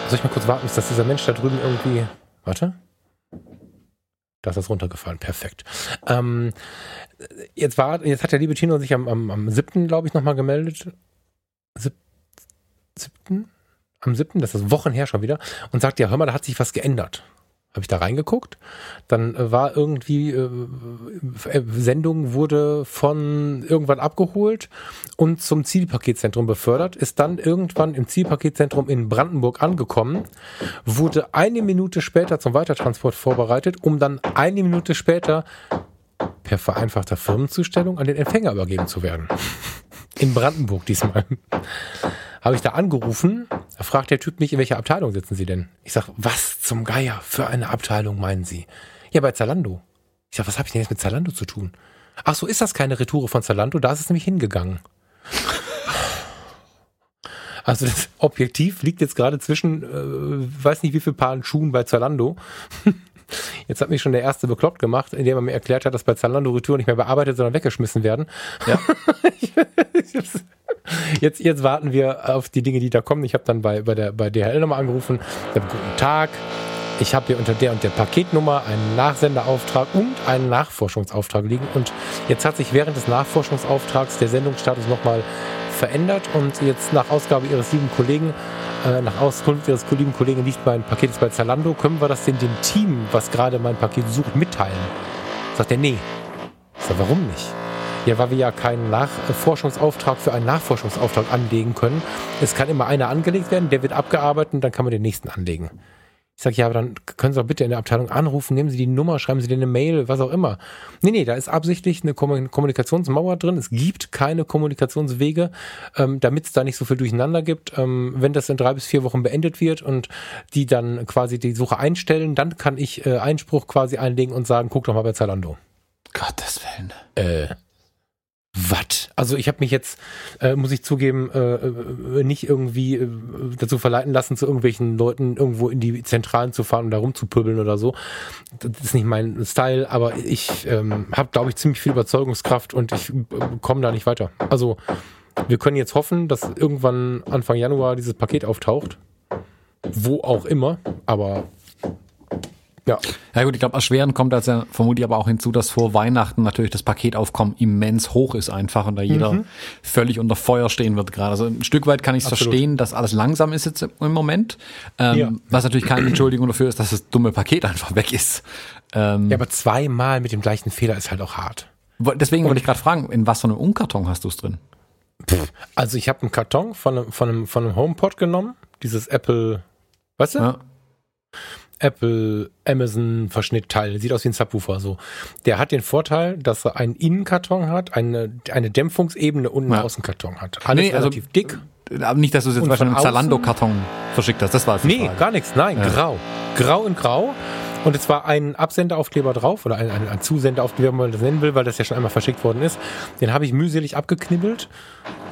Soll ich mal kurz warten, bis dass dieser Mensch da drüben irgendwie Warte. Da ist das runtergefallen. Perfekt. Ähm, jetzt war, jetzt hat der liebe Tino sich am, am, am 7. glaube ich, nochmal gemeldet. Sieb, 7. Am 7. Das ist Wochen her schon wieder. Und sagt, ja, hör mal, da hat sich was geändert habe ich da reingeguckt. Dann äh, war irgendwie äh, äh, Sendung wurde von irgendwann abgeholt und zum Zielpaketzentrum befördert, ist dann irgendwann im Zielpaketzentrum in Brandenburg angekommen, wurde eine Minute später zum Weitertransport vorbereitet, um dann eine Minute später per vereinfachter Firmenzustellung an den Empfänger übergeben zu werden. In Brandenburg diesmal habe ich da angerufen, da fragt der Typ mich, in welcher Abteilung sitzen Sie denn? Ich sag, was zum Geier für eine Abteilung meinen Sie? Ja, bei Zalando. Ich sag, was habe ich denn jetzt mit Zalando zu tun? Ach so, ist das keine Retoure von Zalando? Da ist es nämlich hingegangen. Also das Objektiv liegt jetzt gerade zwischen, äh, weiß nicht wie viel Paaren Schuhen bei Zalando. Jetzt hat mich schon der erste bekloppt gemacht, indem er mir erklärt hat, dass bei Zalando Retouren nicht mehr bearbeitet, sondern weggeschmissen werden. Ja. jetzt, jetzt warten wir auf die Dinge, die da kommen. Ich habe dann bei, bei, der, bei DHL nochmal angerufen. Ich habe guten Tag. ich habe hier unter der und der Paketnummer einen Nachsenderauftrag und einen Nachforschungsauftrag liegen. Und jetzt hat sich während des Nachforschungsauftrags der Sendungsstatus nochmal verändert und jetzt nach Ausgabe ihres lieben Kollegen, äh, nach Auskunft ihres lieben Kollegen liegt mein Paket jetzt bei Zalando, können wir das denn dem Team, was gerade mein Paket sucht, mitteilen? Sagt er, nee. Ich sag, warum nicht? Ja, weil wir ja keinen Nachforschungsauftrag für einen Nachforschungsauftrag anlegen können. Es kann immer einer angelegt werden, der wird abgearbeitet und dann kann man den nächsten anlegen. Ich sage, ja, aber dann können Sie doch bitte in der Abteilung anrufen, nehmen Sie die Nummer, schreiben Sie dir eine Mail, was auch immer. Nee, nee, da ist absichtlich eine Kommunikationsmauer drin. Es gibt keine Kommunikationswege, ähm, damit es da nicht so viel Durcheinander gibt. Ähm, wenn das in drei bis vier Wochen beendet wird und die dann quasi die Suche einstellen, dann kann ich äh, Einspruch quasi einlegen und sagen, guck doch mal bei Zalando. Gottes Willen. Äh, was? Also ich habe mich jetzt, äh, muss ich zugeben, äh, äh, nicht irgendwie äh, dazu verleiten lassen, zu irgendwelchen Leuten irgendwo in die Zentralen zu fahren und da rumzupübbeln oder so. Das ist nicht mein Style, aber ich ähm, habe, glaube ich, ziemlich viel Überzeugungskraft und ich äh, komme da nicht weiter. Also wir können jetzt hoffen, dass irgendwann Anfang Januar dieses Paket auftaucht. Wo auch immer, aber ja. Ja gut, ich glaube, erschwerend kommt als ja vermutlich aber auch hinzu, dass vor Weihnachten natürlich das Paketaufkommen immens hoch ist einfach und da jeder mhm. völlig unter Feuer stehen wird gerade. Also ein Stück weit kann ich es verstehen, dass alles langsam ist jetzt im Moment. Ähm, ja. Was natürlich keine Entschuldigung dafür ist, dass das dumme Paket einfach weg ist. Ähm, ja, aber zweimal mit dem gleichen Fehler ist halt auch hart. Deswegen wollte ich gerade fragen, in was für einem Umkarton hast du es drin? Also ich habe einen Karton von einem, von einem, von einem HomePod genommen, dieses Apple, weißt du? Ja. Apple, Amazon Verschnittteil. Sieht aus wie ein Subwoofer so. Der hat den Vorteil, dass er einen Innenkarton hat, eine, eine Dämpfungsebene und einen ja. Außenkarton hat. Alles nee, also relativ also, dick. Aber nicht, dass du es jetzt wahrscheinlich einen Zalando-Karton verschickt hast. Das war es. Nee, Frage. gar nichts. Nein, ja. grau. Grau in grau. Und es war ein Absenderaufkleber drauf oder ein, ein, ein Zusenderaufkleber, wie man das nennen will, weil das ja schon einmal verschickt worden ist. Den habe ich mühselig abgeknibbelt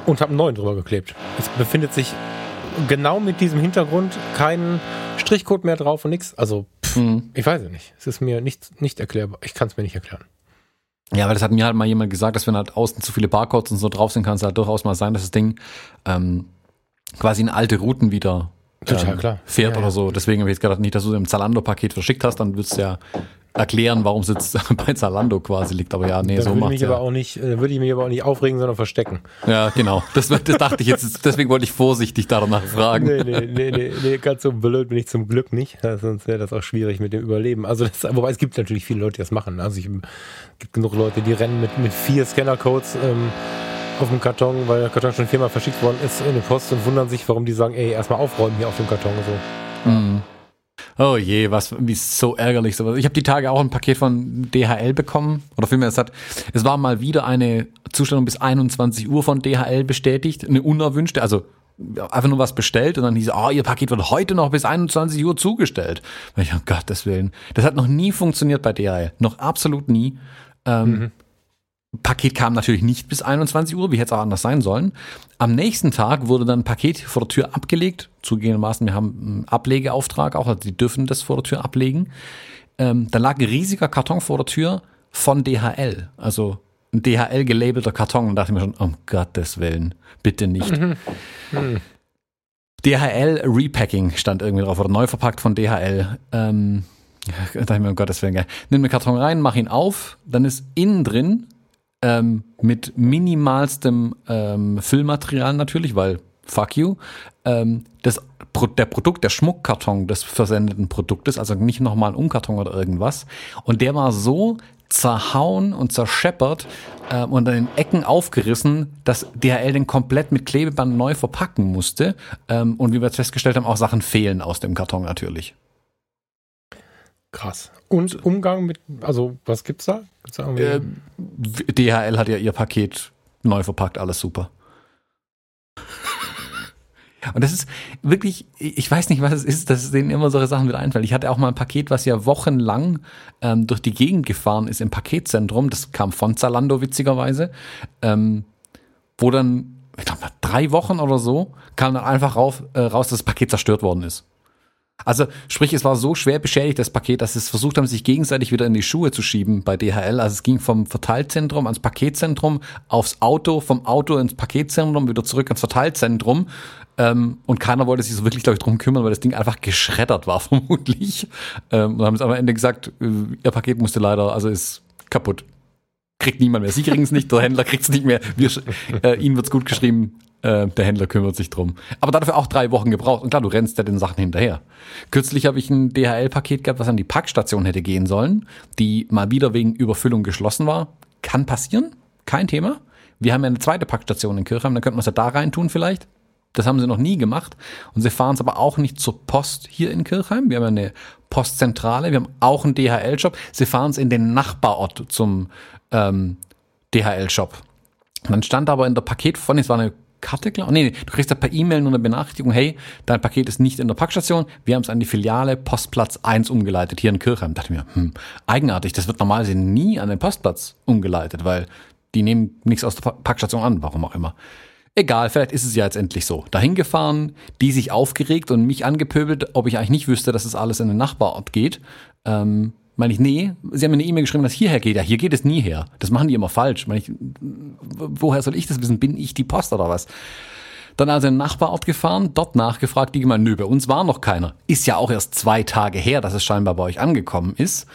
und habe einen neuen drüber geklebt. Es befindet sich genau mit diesem Hintergrund kein Strichcode mehr drauf und nichts. Also, pff, mhm. ich weiß es nicht. Es ist mir nicht, nicht erklärbar. Ich kann es mir nicht erklären. Ja, weil das hat mir halt mal jemand gesagt, dass wenn halt außen zu viele Barcodes und so drauf sind, kann es halt durchaus mal sein, dass das Ding ähm, quasi in alte Routen wieder Total ähm, klar. fährt ja, oder so. Deswegen habe ich jetzt gedacht, nicht, dass du es im Zalando-Paket verschickt hast, dann würdest du ja erklären, warum es jetzt bei Zalando quasi liegt. Aber ja, nee, dann so macht ja. aber auch nicht, äh, würde ich mich aber auch nicht aufregen, sondern verstecken. Ja, genau. Das, das dachte ich jetzt, deswegen wollte ich vorsichtig danach fragen. Nee, nee, nee, nee, nee ganz so blöd bin ich zum Glück nicht. Sonst wäre das auch schwierig mit dem Überleben. Also das, wobei es gibt natürlich viele Leute, die das machen. Also ich gibt genug Leute, die rennen mit, mit vier Scannercodes ähm, auf dem Karton, weil der Karton schon viermal verschickt worden ist in die Post und wundern sich, warum die sagen, ey, erstmal aufräumen hier auf dem Karton so. Mhm. Oh je, was, wie so ärgerlich sowas. Ich habe die Tage auch ein Paket von DHL bekommen. Oder vielmehr, es hat, es war mal wieder eine Zustellung bis 21 Uhr von DHL bestätigt. Eine unerwünschte, also einfach nur was bestellt und dann hieß, oh, ihr Paket wird heute noch bis 21 Uhr zugestellt. Und ich, um Gottes Willen. Das hat noch nie funktioniert bei DHL. Noch absolut nie. Ähm, mhm. Paket kam natürlich nicht bis 21 Uhr, wie hätte es auch anders sein sollen. Am nächsten Tag wurde dann ein Paket vor der Tür abgelegt. Zugegebenermaßen, wir haben einen Ablegeauftrag auch, also die dürfen das vor der Tür ablegen. Ähm, dann lag ein riesiger Karton vor der Tür von DHL. Also ein DHL gelabelter Karton. Und dachte ich mir schon, um Gottes Willen, bitte nicht. Mhm. Mhm. DHL Repacking stand irgendwie drauf oder neu verpackt von DHL. Ähm, da dachte ich mir, um Gottes Willen, geil. Nimm den Karton rein, mach ihn auf, dann ist innen drin ähm, mit minimalstem ähm, Füllmaterial natürlich, weil fuck you. Ähm, das, der Produkt, der Schmuckkarton des versendeten Produktes, also nicht nochmal ein Umkarton oder irgendwas. Und der war so zerhauen und zerscheppert äh, und an den Ecken aufgerissen, dass DHL den komplett mit Klebeband neu verpacken musste. Ähm, und wie wir jetzt festgestellt haben, auch Sachen fehlen aus dem Karton natürlich. Krass. Und Umgang mit, also was gibt's da? Gibt's da äh, DHL hat ja ihr Paket neu verpackt, alles super. Und das ist wirklich, ich weiß nicht, was es ist, dass denen immer solche Sachen wieder einfallen. Ich hatte auch mal ein Paket, was ja wochenlang ähm, durch die Gegend gefahren ist im Paketzentrum. Das kam von Zalando witzigerweise. Ähm, wo dann, ich glaube, nach drei Wochen oder so, kam dann einfach rauf, äh, raus, dass das Paket zerstört worden ist. Also sprich, es war so schwer beschädigt, das Paket, dass es versucht haben, sich gegenseitig wieder in die Schuhe zu schieben bei DHL. Also es ging vom Verteilzentrum ans Paketzentrum, aufs Auto, vom Auto ins Paketzentrum, wieder zurück ans Verteilzentrum. Ähm, und keiner wollte sich so wirklich, glaube ich, drum kümmern, weil das Ding einfach geschreddert war, vermutlich. Ähm, und haben es am Ende gesagt, äh, ihr Paket musste leider, also ist kaputt. Kriegt niemand mehr. Sie kriegen es nicht, der Händler kriegt es nicht mehr. Wir, äh, ihnen wird's gut geschrieben, äh, der Händler kümmert sich drum. Aber dafür auch drei Wochen gebraucht. Und klar, du rennst ja den Sachen hinterher. Kürzlich habe ich ein DHL-Paket gehabt, was an die Packstation hätte gehen sollen, die mal wieder wegen Überfüllung geschlossen war. Kann passieren, kein Thema. Wir haben ja eine zweite Packstation in Kirchheim, dann könnte man es ja da rein tun vielleicht. Das haben sie noch nie gemacht. Und sie fahren es aber auch nicht zur Post hier in Kirchheim. Wir haben eine Postzentrale, wir haben auch einen DHL-Shop. Sie fahren es in den Nachbarort zum ähm, DHL-Shop. Dann stand aber in der Paket von, es war eine Karte, glaube nee, nee, du kriegst da per E-Mail nur eine Benachrichtigung, hey, dein Paket ist nicht in der Packstation, wir haben es an die Filiale Postplatz 1 umgeleitet, hier in Kirchheim. Da dachte ich mir, hm, eigenartig, das wird normalerweise nie an den Postplatz umgeleitet, weil die nehmen nichts aus der Packstation an, warum auch immer. Egal, vielleicht ist es ja jetzt endlich so. Dahin gefahren, die sich aufgeregt und mich angepöbelt, ob ich eigentlich nicht wüsste, dass es alles in den Nachbarort geht. Ähm, meine ich, nee, sie haben mir eine E-Mail geschrieben, dass hierher geht. Ja, hier geht es nie her. Das machen die immer falsch. Meine ich, woher soll ich das wissen? Bin ich die Post oder was? Dann also in den Nachbarort gefahren, dort nachgefragt, die gemeint, nö, bei uns war noch keiner. Ist ja auch erst zwei Tage her, dass es scheinbar bei euch angekommen ist.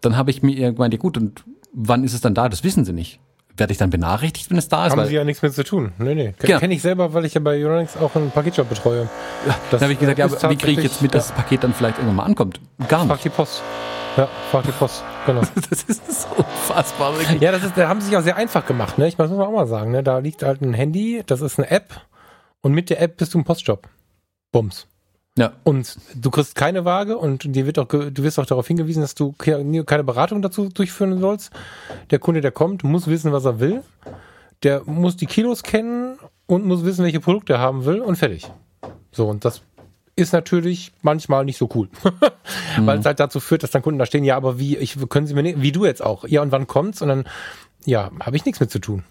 Dann habe ich mir gemeint, ja gut, und wann ist es dann da? Das wissen sie nicht werde ich dann benachrichtigt, wenn es da ist? Haben sie ja nichts mit zu tun. Nee, nee. Genau. Kenne ich selber, weil ich ja bei Euronics auch einen Paketjob betreue. Ja, da habe ich gesagt, ja, aber wie kriege ich jetzt mit, dass das Paket dann vielleicht irgendwann mal ankommt? Gar nicht. Frag die Post. Ja, frag die Post. Genau. das ist so unfassbar. Wirklich. Ja, das ist, da haben sie sich auch sehr einfach gemacht. Ne? Ich muss auch mal sagen, ne? da liegt halt ein Handy, das ist eine App und mit der App bist du im Postjob. Bums. Ja. Und du kriegst keine Waage und dir wird auch, du wirst auch darauf hingewiesen, dass du keine Beratung dazu durchführen sollst. Der Kunde, der kommt, muss wissen, was er will. Der muss die Kilos kennen und muss wissen, welche Produkte er haben will und fertig. So, und das ist natürlich manchmal nicht so cool. mhm. Weil es halt dazu führt, dass dann Kunden da stehen, ja, aber wie, ich, können Sie mir nicht, wie du jetzt auch, ja, und wann kommt's? Und dann, ja, habe ich nichts mit zu tun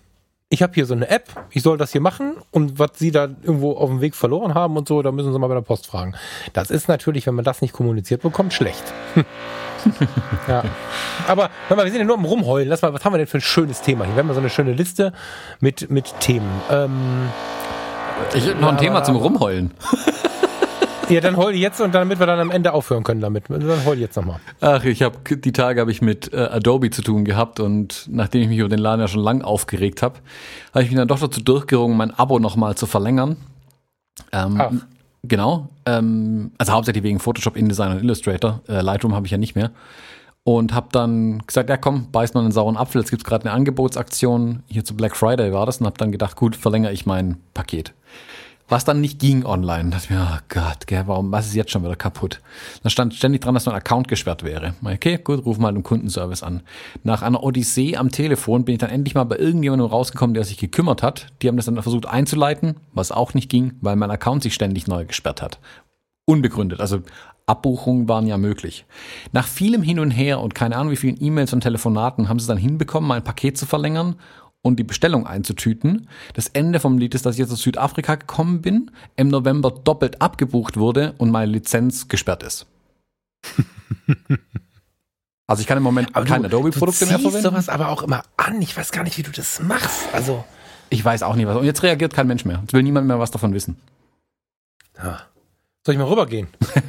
ich habe hier so eine App, ich soll das hier machen und was Sie da irgendwo auf dem Weg verloren haben und so, da müssen Sie mal bei der Post fragen. Das ist natürlich, wenn man das nicht kommuniziert bekommt, schlecht. ja. Aber hör mal, wir sind ja nur am Rumheulen. Lass mal, was haben wir denn für ein schönes Thema hier? Wir haben ja so eine schöne Liste mit, mit Themen. Ähm, ich hätte noch ein Thema zum Rumheulen. Ja, dann heul jetzt und damit wir dann am Ende aufhören können damit. Dann heul jetzt nochmal. Ach, ich habe die Tage habe ich mit äh, Adobe zu tun gehabt und nachdem ich mich über den Laden ja schon lang aufgeregt habe, habe ich mich dann doch dazu durchgerungen, mein Abo nochmal zu verlängern. Ähm, Ach. Genau. Ähm, also hauptsächlich wegen Photoshop, InDesign und Illustrator. Äh, Lightroom habe ich ja nicht mehr. Und habe dann gesagt, ja komm, beiß mal einen sauren Apfel. Jetzt gibt's gerade eine Angebotsaktion. Hier zu Black Friday war das. Und habe dann gedacht, gut, verlängere ich mein Paket was dann nicht ging online. Da dachte ich mir, oh Gott, gell, warum, was ist jetzt schon wieder kaputt? Da stand ständig dran, dass mein Account gesperrt wäre. Okay, gut, ruf mal den Kundenservice an. Nach einer Odyssee am Telefon bin ich dann endlich mal bei irgendjemandem rausgekommen, der sich gekümmert hat. Die haben das dann versucht einzuleiten, was auch nicht ging, weil mein Account sich ständig neu gesperrt hat. Unbegründet, also Abbuchungen waren ja möglich. Nach vielem Hin und Her und keine Ahnung wie vielen E-Mails und Telefonaten haben sie dann hinbekommen, mein Paket zu verlängern und die Bestellung einzutüten. Das Ende vom Lied ist, dass ich jetzt aus Südafrika gekommen bin, im November doppelt abgebucht wurde und meine Lizenz gesperrt ist. also ich kann im Moment aber keine Adobe-Produkte mehr verwenden. Du sowas aber auch immer an. Ich weiß gar nicht, wie du das machst. Also ich weiß auch nicht was. Und jetzt reagiert kein Mensch mehr. Jetzt will niemand mehr was davon wissen. Ja. Soll ich mal rübergehen?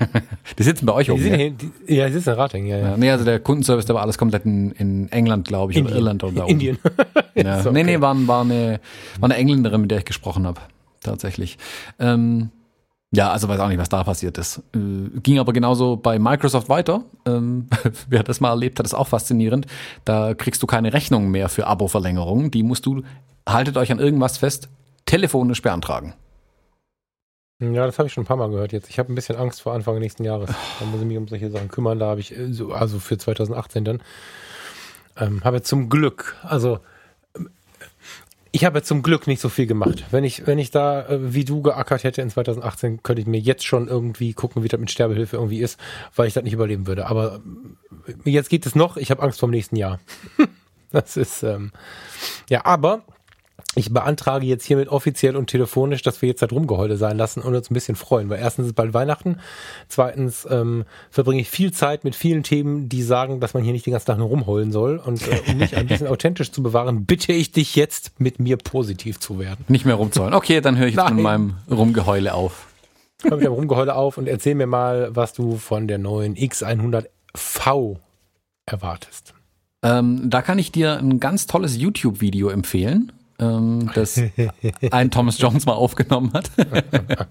die sitzen bei euch oben. Ja, die, ja, die sitzen in Rating, ja, ja. Nee, also der Kundenservice, der war alles komplett in, in England, glaube ich, Indien. oder Irland oder da Indien. ja. okay. Nee, nee, war, war, eine, war eine Engländerin, mit der ich gesprochen habe. Tatsächlich. Ähm, ja, also weiß auch nicht, was da passiert ist. Äh, ging aber genauso bei Microsoft weiter. Ähm, wer das mal erlebt hat, ist auch faszinierend. Da kriegst du keine Rechnung mehr für Abo-Verlängerungen. Die musst du, haltet euch an irgendwas fest, telefonisch beantragen. Ja, das habe ich schon ein paar Mal gehört jetzt. Ich habe ein bisschen Angst vor Anfang nächsten Jahres. Da muss ich mich um solche Sachen kümmern. Da habe ich, äh, also für 2018 dann, ähm, habe zum Glück, also ich habe zum Glück nicht so viel gemacht. Wenn ich, wenn ich da äh, wie du geackert hätte in 2018, könnte ich mir jetzt schon irgendwie gucken, wie das mit Sterbehilfe irgendwie ist, weil ich das nicht überleben würde. Aber äh, jetzt geht es noch. Ich habe Angst vor dem nächsten Jahr. das ist ähm, ja, aber ich beantrage jetzt hiermit offiziell und telefonisch, dass wir jetzt da Rumgeheule sein lassen und uns ein bisschen freuen, weil erstens ist bald Weihnachten, zweitens ähm, verbringe ich viel Zeit mit vielen Themen, die sagen, dass man hier nicht den ganzen Tag nur rumheulen soll und äh, um mich ein bisschen authentisch zu bewahren, bitte ich dich jetzt mit mir positiv zu werden. Nicht mehr rumzuheulen. Okay, dann höre ich jetzt Nein. mit meinem Rumgeheule auf. Hör mit dem Rumgeheule auf und erzähl mir mal, was du von der neuen X100V erwartest. Ähm, da kann ich dir ein ganz tolles YouTube-Video empfehlen ähm, das ein Thomas Jones mal aufgenommen hat.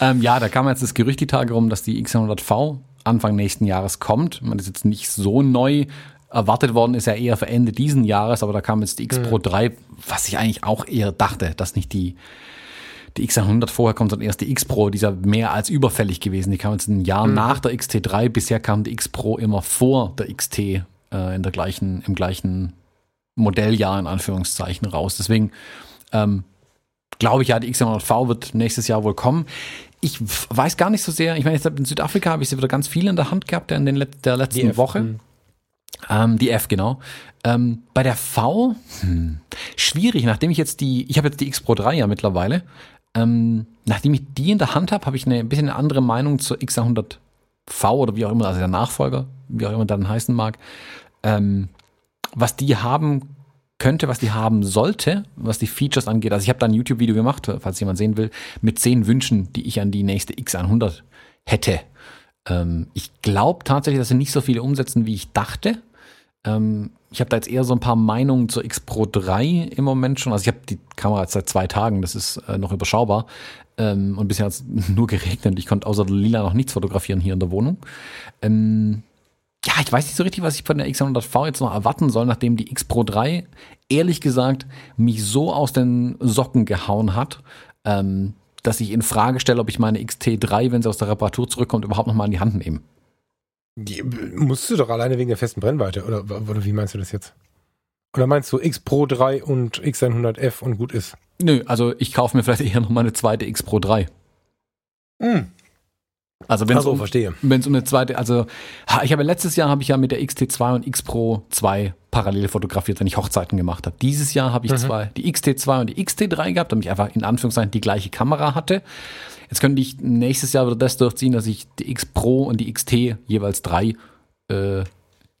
ähm, ja, da kam jetzt das Gerücht die Tage rum, dass die X100V Anfang nächsten Jahres kommt. Man ist jetzt nicht so neu. Erwartet worden ist ja eher für Ende diesen Jahres, aber da kam jetzt die X Pro 3, was ich eigentlich auch eher dachte, dass nicht die die X100 vorher kommt, sondern erst die X Pro, die ist ja mehr als überfällig gewesen. Die kam jetzt ein Jahr mhm. nach der XT3. Bisher kam die X Pro immer vor der XT äh, in der gleichen, im gleichen Modelljahr in Anführungszeichen raus. Deswegen ähm, glaube ich ja, die X100V wird nächstes Jahr wohl kommen. Ich weiß gar nicht so sehr, ich meine, jetzt in Südafrika habe ich sie wieder ganz viel in der Hand gehabt in den Let der letzten die Woche. Hm. Ähm, die F, genau. Ähm, bei der V, hm, schwierig, nachdem ich jetzt die, ich habe jetzt die X Pro 3 ja mittlerweile. Ähm, nachdem ich die in der Hand habe, habe ich eine ein bisschen eine andere Meinung zur X100V oder wie auch immer, also der Nachfolger, wie auch immer dann heißen mag. Ähm, was die haben könnte, was die haben sollte, was die Features angeht. Also ich habe da ein YouTube-Video gemacht, falls jemand sehen will, mit zehn Wünschen, die ich an die nächste X100 hätte. Ähm, ich glaube tatsächlich, dass sie nicht so viele umsetzen, wie ich dachte. Ähm, ich habe da jetzt eher so ein paar Meinungen zur X Pro 3 im Moment schon. Also ich habe die Kamera jetzt seit zwei Tagen, das ist äh, noch überschaubar. Ähm, und bisher hat es nur geregnet. Ich konnte außer Lila noch nichts fotografieren hier in der Wohnung. Ähm, ja, ich weiß nicht so richtig, was ich von der X100V jetzt noch erwarten soll, nachdem die X Pro 3 ehrlich gesagt mich so aus den Socken gehauen hat, ähm, dass ich in Frage stelle, ob ich meine XT3, wenn sie aus der Reparatur zurückkommt, überhaupt noch mal in die Hand nehme. Die musst du doch alleine wegen der festen Brennweite, oder, oder wie meinst du das jetzt? Oder meinst du X Pro 3 und X100F und gut ist? Nö, also ich kaufe mir vielleicht eher noch mal eine zweite X Pro 3. Hm, also wenn es um, verstehe. Wenn es um eine zweite, also ich habe letztes Jahr habe ich ja mit der XT2 und X Pro 2 parallel fotografiert, wenn ich Hochzeiten gemacht habe. Dieses Jahr habe ich mhm. zwei, die XT2 und die XT3 gehabt, damit ich einfach in Anführungszeichen die gleiche Kamera hatte. Jetzt könnte ich nächstes Jahr wieder das durchziehen, dass ich die X Pro und die XT jeweils drei äh,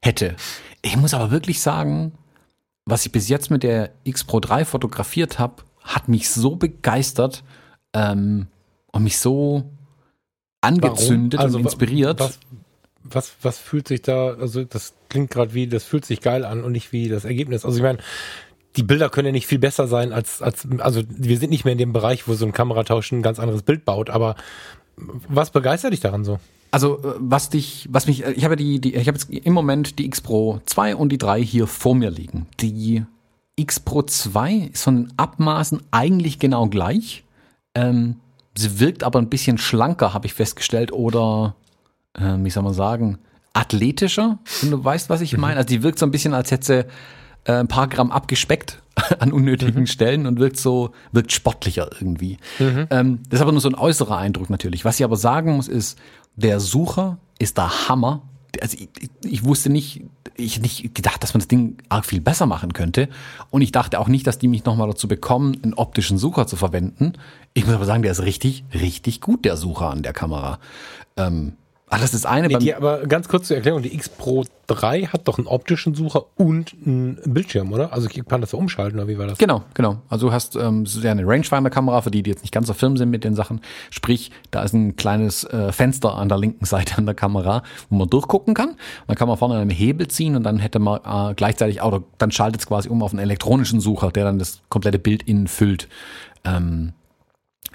hätte. Ich muss aber wirklich sagen, was ich bis jetzt mit der X Pro 3 fotografiert habe, hat mich so begeistert ähm, und mich so angezündet also, und inspiriert. Was, was, was fühlt sich da, also das klingt gerade wie, das fühlt sich geil an und nicht wie das Ergebnis. Also ich meine, die Bilder können ja nicht viel besser sein als, als, also wir sind nicht mehr in dem Bereich, wo so ein Kameratausch ein ganz anderes Bild baut, aber was begeistert dich daran so? Also äh, was dich, was mich, ich habe die, die ich habe jetzt im Moment die X Pro 2 und die 3 hier vor mir liegen. Die X Pro 2 ist von den Abmaßen eigentlich genau gleich. Ähm, Sie wirkt aber ein bisschen schlanker, habe ich festgestellt, oder äh, wie soll man sagen, athletischer, wenn du weißt, was ich mhm. meine. Also die wirkt so ein bisschen, als hätte sie äh, ein paar Gramm abgespeckt an unnötigen mhm. Stellen und wirkt so, wirkt sportlicher irgendwie. Mhm. Ähm, das ist aber nur so ein äußerer Eindruck natürlich. Was ich aber sagen muss, ist, der Sucher ist der Hammer also ich, ich, wusste nicht, ich nicht gedacht, dass man das Ding arg viel besser machen könnte. Und ich dachte auch nicht, dass die mich nochmal dazu bekommen, einen optischen Sucher zu verwenden. Ich muss aber sagen, der ist richtig, richtig gut, der Sucher an der Kamera. Ähm, Ah, das ist eine. Nee, die, aber ganz kurz zur Erklärung: Die X Pro 3 hat doch einen optischen Sucher und einen Bildschirm, oder? Also ich kann das so umschalten, oder wie war das? Genau, genau. Also du hast ähm, ja eine Rangefinder-Kamera, für die, die jetzt nicht ganz so firm sind mit den Sachen. Sprich, da ist ein kleines äh, Fenster an der linken Seite an der Kamera, wo man durchgucken kann. Und dann kann man vorne einen Hebel ziehen und dann hätte man äh, gleichzeitig, oder dann schaltet es quasi um auf einen elektronischen Sucher, der dann das komplette Bild innen füllt. Ähm,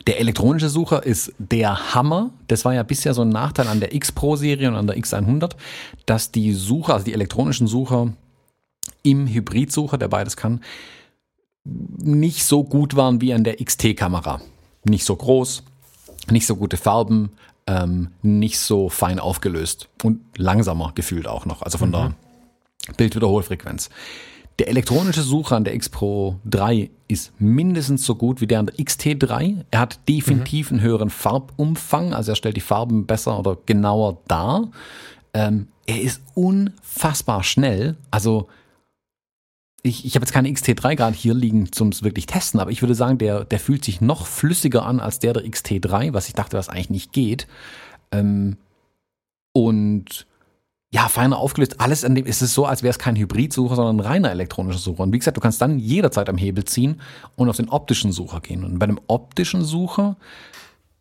der elektronische Sucher ist der Hammer. Das war ja bisher so ein Nachteil an der X Pro Serie und an der X100, dass die Sucher, also die elektronischen Sucher im Hybridsucher, der beides kann, nicht so gut waren wie an der XT-Kamera. Nicht so groß, nicht so gute Farben, ähm, nicht so fein aufgelöst und langsamer gefühlt auch noch, also von mhm. der Bildwiederholfrequenz. Der elektronische Sucher an der X Pro 3 ist mindestens so gut wie der an der XT3. Er hat definitiv mhm. einen höheren Farbumfang, also er stellt die Farben besser oder genauer dar. Ähm, er ist unfassbar schnell. Also ich, ich habe jetzt keine XT3 gerade hier liegen zum wirklich testen, aber ich würde sagen, der, der fühlt sich noch flüssiger an als der der XT3, was ich dachte, was eigentlich nicht geht. Ähm, und ja, feiner aufgelöst. Alles an dem ist es so, als wäre es kein Hybridsucher, sondern ein reiner elektronischer Sucher. Und wie gesagt, du kannst dann jederzeit am Hebel ziehen und auf den optischen Sucher gehen. Und bei dem optischen Sucher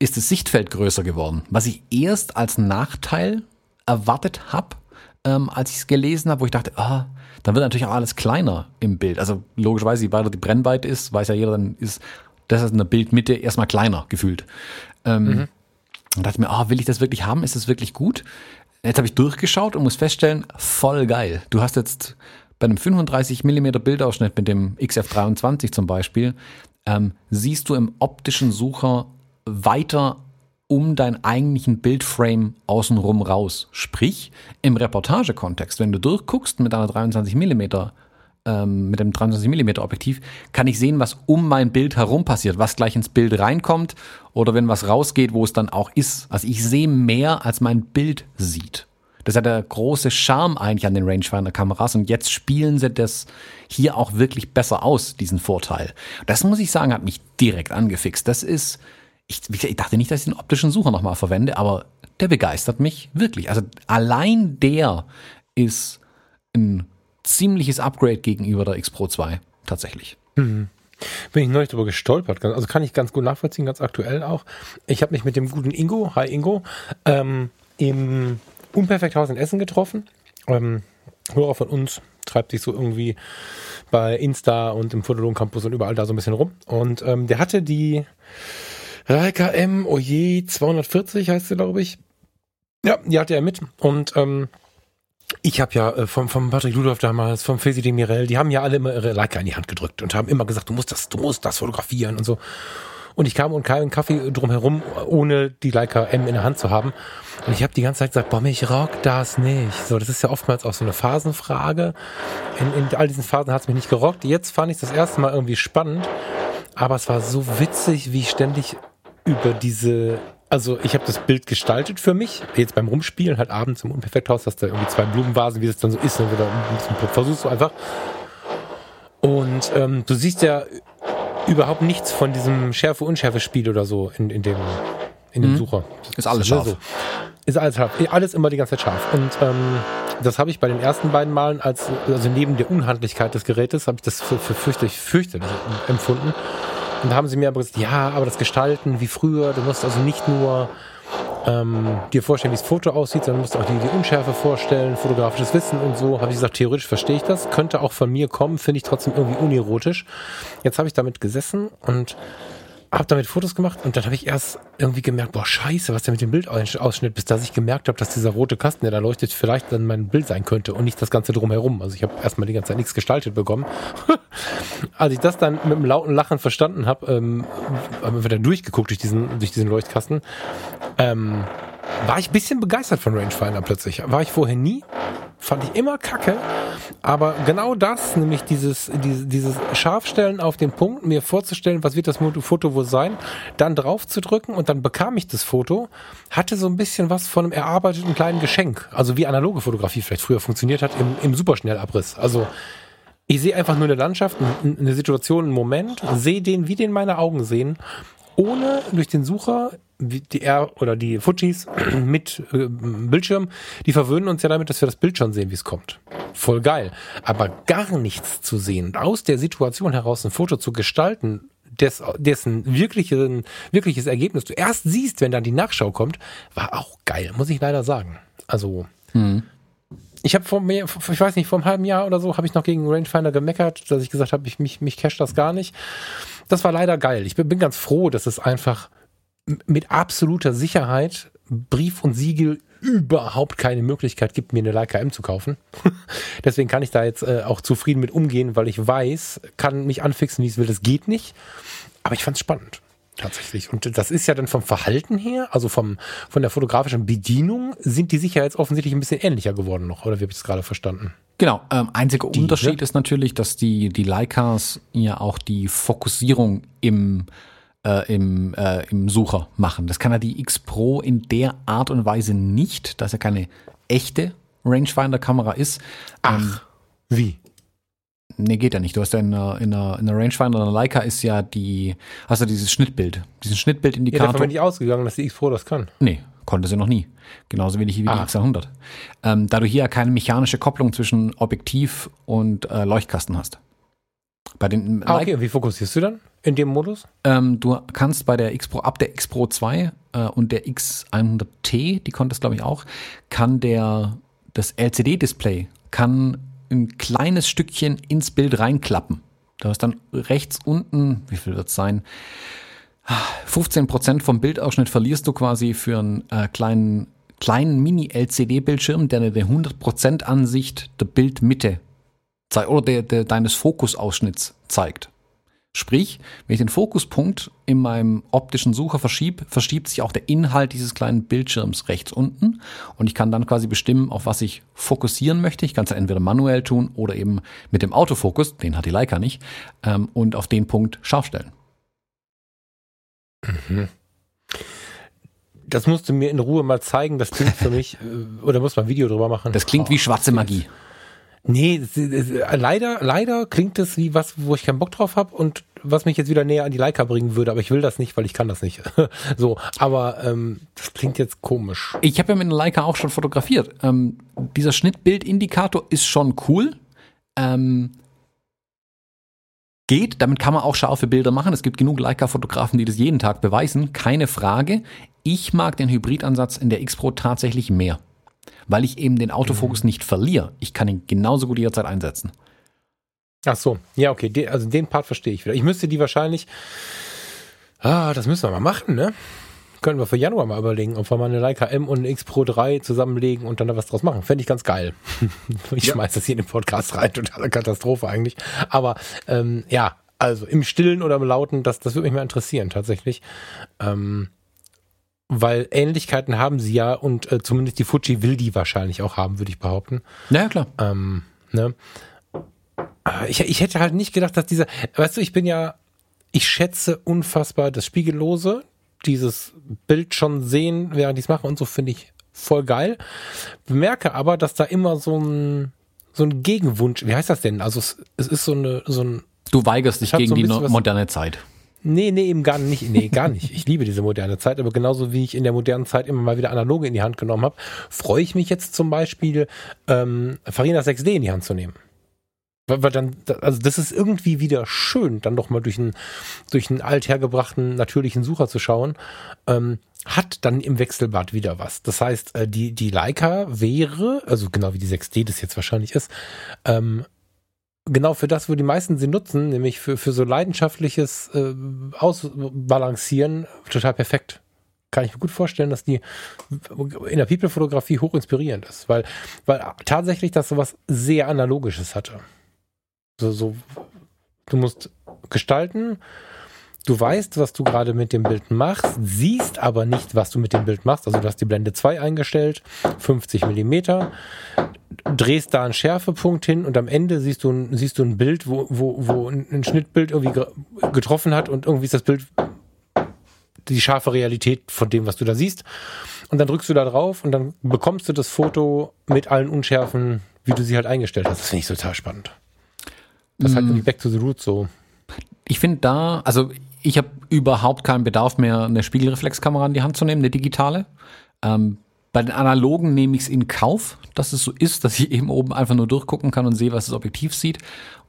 ist das Sichtfeld größer geworden, was ich erst als Nachteil erwartet habe, ähm, als ich es gelesen habe, wo ich dachte, ah, dann wird natürlich auch alles kleiner im Bild. Also logischerweise, je weiter die Brennweite ist, weiß ja jeder, dann ist das ist in der Bildmitte erstmal kleiner gefühlt. Ähm, mhm. Und dachte mir, ah, will ich das wirklich haben? Ist das wirklich gut? Jetzt habe ich durchgeschaut und muss feststellen, voll geil. Du hast jetzt bei einem 35 mm Bildausschnitt mit dem XF23 zum Beispiel, ähm, siehst du im optischen Sucher weiter um deinen eigentlichen Bildframe außenrum raus. Sprich, im Reportagekontext, wenn du durchguckst mit einer 23 mm ähm, mit dem 23 mm Objektiv kann ich sehen, was um mein Bild herum passiert, was gleich ins Bild reinkommt oder wenn was rausgeht, wo es dann auch ist. Also ich sehe mehr, als mein Bild sieht. Das ist ja der große Charme eigentlich an den Rangefinder-Kameras und jetzt spielen sie das hier auch wirklich besser aus, diesen Vorteil. Das muss ich sagen, hat mich direkt angefixt. Das ist, ich, ich dachte nicht, dass ich den optischen Sucher nochmal verwende, aber der begeistert mich wirklich. Also allein der ist ein ziemliches Upgrade gegenüber der X Pro 2, tatsächlich. Mhm. Bin ich neulich darüber gestolpert. Also kann ich ganz gut nachvollziehen, ganz aktuell auch. Ich habe mich mit dem guten Ingo, hi Ingo, ähm, im Unperfekthaus in Essen getroffen. Ähm, Hörer von uns treibt sich so irgendwie bei Insta und im Fotolog Campus und überall da so ein bisschen rum. Und ähm, der hatte die Leica M, oje, 240 heißt sie, glaube ich. Ja, die hatte er mit. Und ähm, ich habe ja äh, vom, vom Patrick Ludolf damals, vom Fesi de Mirel, die haben ja alle immer ihre Leica in die Hand gedrückt und haben immer gesagt, du musst das, du musst das fotografieren und so. Und ich kam und keinen Kaffee drumherum, ohne die Leica M in der Hand zu haben. Und ich habe die ganze Zeit gesagt, boah, mich rockt das nicht. So, das ist ja oftmals auch so eine Phasenfrage. In, in all diesen Phasen hat es mich nicht gerockt. Jetzt fand ich das erste Mal irgendwie spannend. Aber es war so witzig, wie ich ständig über diese also ich habe das Bild gestaltet für mich. Jetzt beim Rumspielen, halt abends im Unperfekthaus, hast du irgendwie zwei Blumenvasen, wie es dann so ist, und wieder ein bisschen versuchst du einfach. Und ähm, du siehst ja überhaupt nichts von diesem Schärfe-Unschärfe-Spiel oder so in, in dem, in dem mhm. Sucher. Ist alles scharf. So. Ist alles scharf. Alles immer die ganze Zeit scharf. Und ähm, das habe ich bei den ersten beiden Malen als, also neben der Unhandlichkeit des Gerätes, habe ich das für, für fürchterlich, fürchterlich empfunden. Und da haben sie mir aber gesagt, ja, aber das Gestalten wie früher, du musst also nicht nur ähm, dir vorstellen, wie das Foto aussieht, sondern musst auch die, die Unschärfe vorstellen, fotografisches Wissen und so. Habe ich gesagt, theoretisch verstehe ich das, könnte auch von mir kommen, finde ich trotzdem irgendwie unerotisch. Jetzt habe ich damit gesessen und habe damit Fotos gemacht und dann habe ich erst irgendwie gemerkt, boah, scheiße, was der mit dem Bildausschnitt, bis dass ich gemerkt habe, dass dieser rote Kasten, der da leuchtet, vielleicht dann mein Bild sein könnte und nicht das Ganze drumherum. Also ich habe erstmal die ganze Zeit nichts gestaltet bekommen. Als ich das dann mit einem lauten Lachen verstanden habe, ähm, haben wir dann durchgeguckt durch diesen, durch diesen Leuchtkasten, ähm, war ich ein bisschen begeistert von Rangefinder plötzlich. War ich vorher nie. Fand ich immer kacke. Aber genau das, nämlich dieses, dieses, dieses Scharfstellen auf den Punkt, mir vorzustellen, was wird das Foto wohl sein, dann drauf zu drücken und dann bekam ich das Foto, hatte so ein bisschen was von einem erarbeiteten kleinen Geschenk. Also wie analoge Fotografie vielleicht früher funktioniert hat im, im Superschnellabriss. Also ich sehe einfach nur eine Landschaft, eine Situation, einen Moment, sehe den, wie den meine Augen sehen, ohne durch den Sucher die R oder die Fujis mit äh, Bildschirm, die verwöhnen uns ja damit, dass wir das Bild schon sehen, wie es kommt. Voll geil. Aber gar nichts zu sehen, aus der Situation heraus ein Foto zu gestalten, des, dessen wirkliche, wirkliches Ergebnis du erst siehst, wenn dann die Nachschau kommt, war auch geil, muss ich leider sagen. Also, hm. ich habe vor mir, ich weiß nicht, vor einem halben Jahr oder so, habe ich noch gegen Rangefinder gemeckert, dass ich gesagt habe, ich, mich, mich cache das gar nicht. Das war leider geil. Ich bin, ganz froh, dass es einfach mit absoluter Sicherheit Brief und Siegel überhaupt keine Möglichkeit gibt, mir eine Leica M zu kaufen. Deswegen kann ich da jetzt äh, auch zufrieden mit umgehen, weil ich weiß, kann mich anfixen, wie es will. Das geht nicht. Aber ich fand es spannend. Tatsächlich. Und das ist ja dann vom Verhalten her, also vom, von der fotografischen Bedienung, sind die sicher jetzt offensichtlich ein bisschen ähnlicher geworden noch, oder wie habe ich es gerade verstanden? Genau, ähm, einziger die, Unterschied ne? ist natürlich, dass die, die Leicas ja auch die Fokussierung im äh, im, äh, im Sucher machen. Das kann ja die X Pro in der Art und Weise nicht, dass er keine echte Rangefinder-Kamera ist. Ach, ähm, wie? Nee, geht ja nicht. Du hast ja in einer, in einer, in einer Rangefinder, einer Leica ist ja die, hast du dieses Schnittbild, diesen Ja, Schnittbildindikator. davon bin ich ausgegangen, dass die X Pro das kann. Nee, konnte sie noch nie. Genauso wenig wie die Ah. X100. Ähm, da du hier ja keine mechanische Kopplung zwischen Objektiv und äh, Leuchtkasten hast. Bei den Ah, okay, und wie fokussierst du dann in dem Modus? ähm, du kannst bei der X Pro, ab der X Pro 2 äh, und der X100T, die konntest glaube ich auch, kann der, das LCD-Display kann ein kleines Stückchen ins Bild reinklappen. Da ist dann rechts unten, wie viel wird es sein? 15% vom Bildausschnitt verlierst du quasi für einen äh, kleinen, kleinen Mini-LCD-Bildschirm, der eine 100% Ansicht der Bildmitte oder der, der, deines Fokusausschnitts zeigt. Sprich, wenn ich den Fokuspunkt in meinem optischen Sucher verschiebe, verschiebt sich auch der Inhalt dieses kleinen Bildschirms rechts unten und ich kann dann quasi bestimmen, auf was ich fokussieren möchte. Ich kann es ja entweder manuell tun oder eben mit dem Autofokus, den hat die Leica nicht, ähm, und auf den Punkt scharf stellen. Das musst du mir in Ruhe mal zeigen. Das klingt für mich, äh, oder muss man ein Video drüber machen? Das klingt wie schwarze Magie. Nee, leider, leider klingt es wie was, wo ich keinen Bock drauf habe und was mich jetzt wieder näher an die Leica bringen würde, aber ich will das nicht, weil ich kann das nicht. so, aber ähm, das klingt jetzt komisch. Ich habe ja mit einer Leica auch schon fotografiert. Ähm, dieser Schnittbildindikator ist schon cool. Ähm, geht, damit kann man auch scharfe Bilder machen. Es gibt genug Leica-Fotografen, die das jeden Tag beweisen. Keine Frage. Ich mag den Hybridansatz in der X Pro tatsächlich mehr, weil ich eben den Autofokus nicht verliere. Ich kann ihn genauso gut jederzeit einsetzen. Ach so, ja, okay, de, also den Part verstehe ich wieder. Ich müsste die wahrscheinlich, ah, das müssen wir mal machen, ne? Können wir für Januar mal überlegen, ob wir mal eine Leica M und eine X Pro 3 zusammenlegen und dann da was draus machen. Fände ich ganz geil. ich Ja. schmeiß das hier in den Podcast rein, totale Katastrophe eigentlich. Aber ähm, ja, also im Stillen oder im Lauten, das, das würde mich mal interessieren, tatsächlich. Ähm, weil Ähnlichkeiten haben sie ja und äh, zumindest die Fuji will die wahrscheinlich auch haben, würde ich behaupten. Naja, klar. Ähm, ne? Aber Ich, ich hätte halt nicht gedacht, dass dieser, weißt du, ich bin ja, ich schätze unfassbar das Spiegellose, dieses Bild schon sehen, während ich es mache und so finde ich voll geil. Bemerke aber, dass da immer so ein, so ein Gegenwunsch, wie heißt das denn? Also es, es ist so eine, so ein, Du weigerst dich gegen so die moderne Zeit. Nee, nee, eben gar nicht. Nee, gar nicht. Ich liebe diese moderne Zeit, aber genauso wie ich in der modernen Zeit immer mal wieder analoge in die Hand genommen habe, freue ich mich jetzt zum Beispiel, ähm, Farina 6D in die Hand zu nehmen. Weil, weil dann, also das ist irgendwie wieder schön, dann doch mal durch einen, durch einen althergebrachten natürlichen Sucher zu schauen. Ähm, hat dann im Wechselbad wieder was. Das heißt, äh, die, die Leica wäre, also genau wie die 6D das jetzt wahrscheinlich ist, ähm, genau für das, wo die meisten sie nutzen, nämlich für, für so leidenschaftliches äh, Ausbalancieren, total perfekt. Kann ich mir gut vorstellen, dass die in der People-Fotografie hoch inspirierend ist, weil, weil tatsächlich das sowas sehr Analogisches hatte. So, so, du musst gestalten, du weißt, was du gerade mit dem Bild machst, siehst aber nicht, was du mit dem Bild machst. Also du hast die Blende 2 eingestellt, 50 Millimeter, drehst da einen Schärfepunkt hin und am Ende siehst du ein, siehst du ein Bild, wo, wo, wo ein Schnittbild irgendwie ge- getroffen hat und irgendwie ist das Bild die scharfe Realität von dem, was du da siehst. Und dann drückst du da drauf und dann bekommst du das Foto mit allen Unschärfen, wie du sie halt eingestellt hast. Das finde ich total spannend. Das ist halt irgendwie back to the roots so. Ich finde da, also ich habe überhaupt keinen Bedarf mehr, eine Spiegelreflexkamera in die Hand zu nehmen, eine digitale. Ähm, bei den analogen nehme ich es in Kauf, dass es so ist, dass ich eben oben einfach nur durchgucken kann und sehe, was das Objektiv sieht.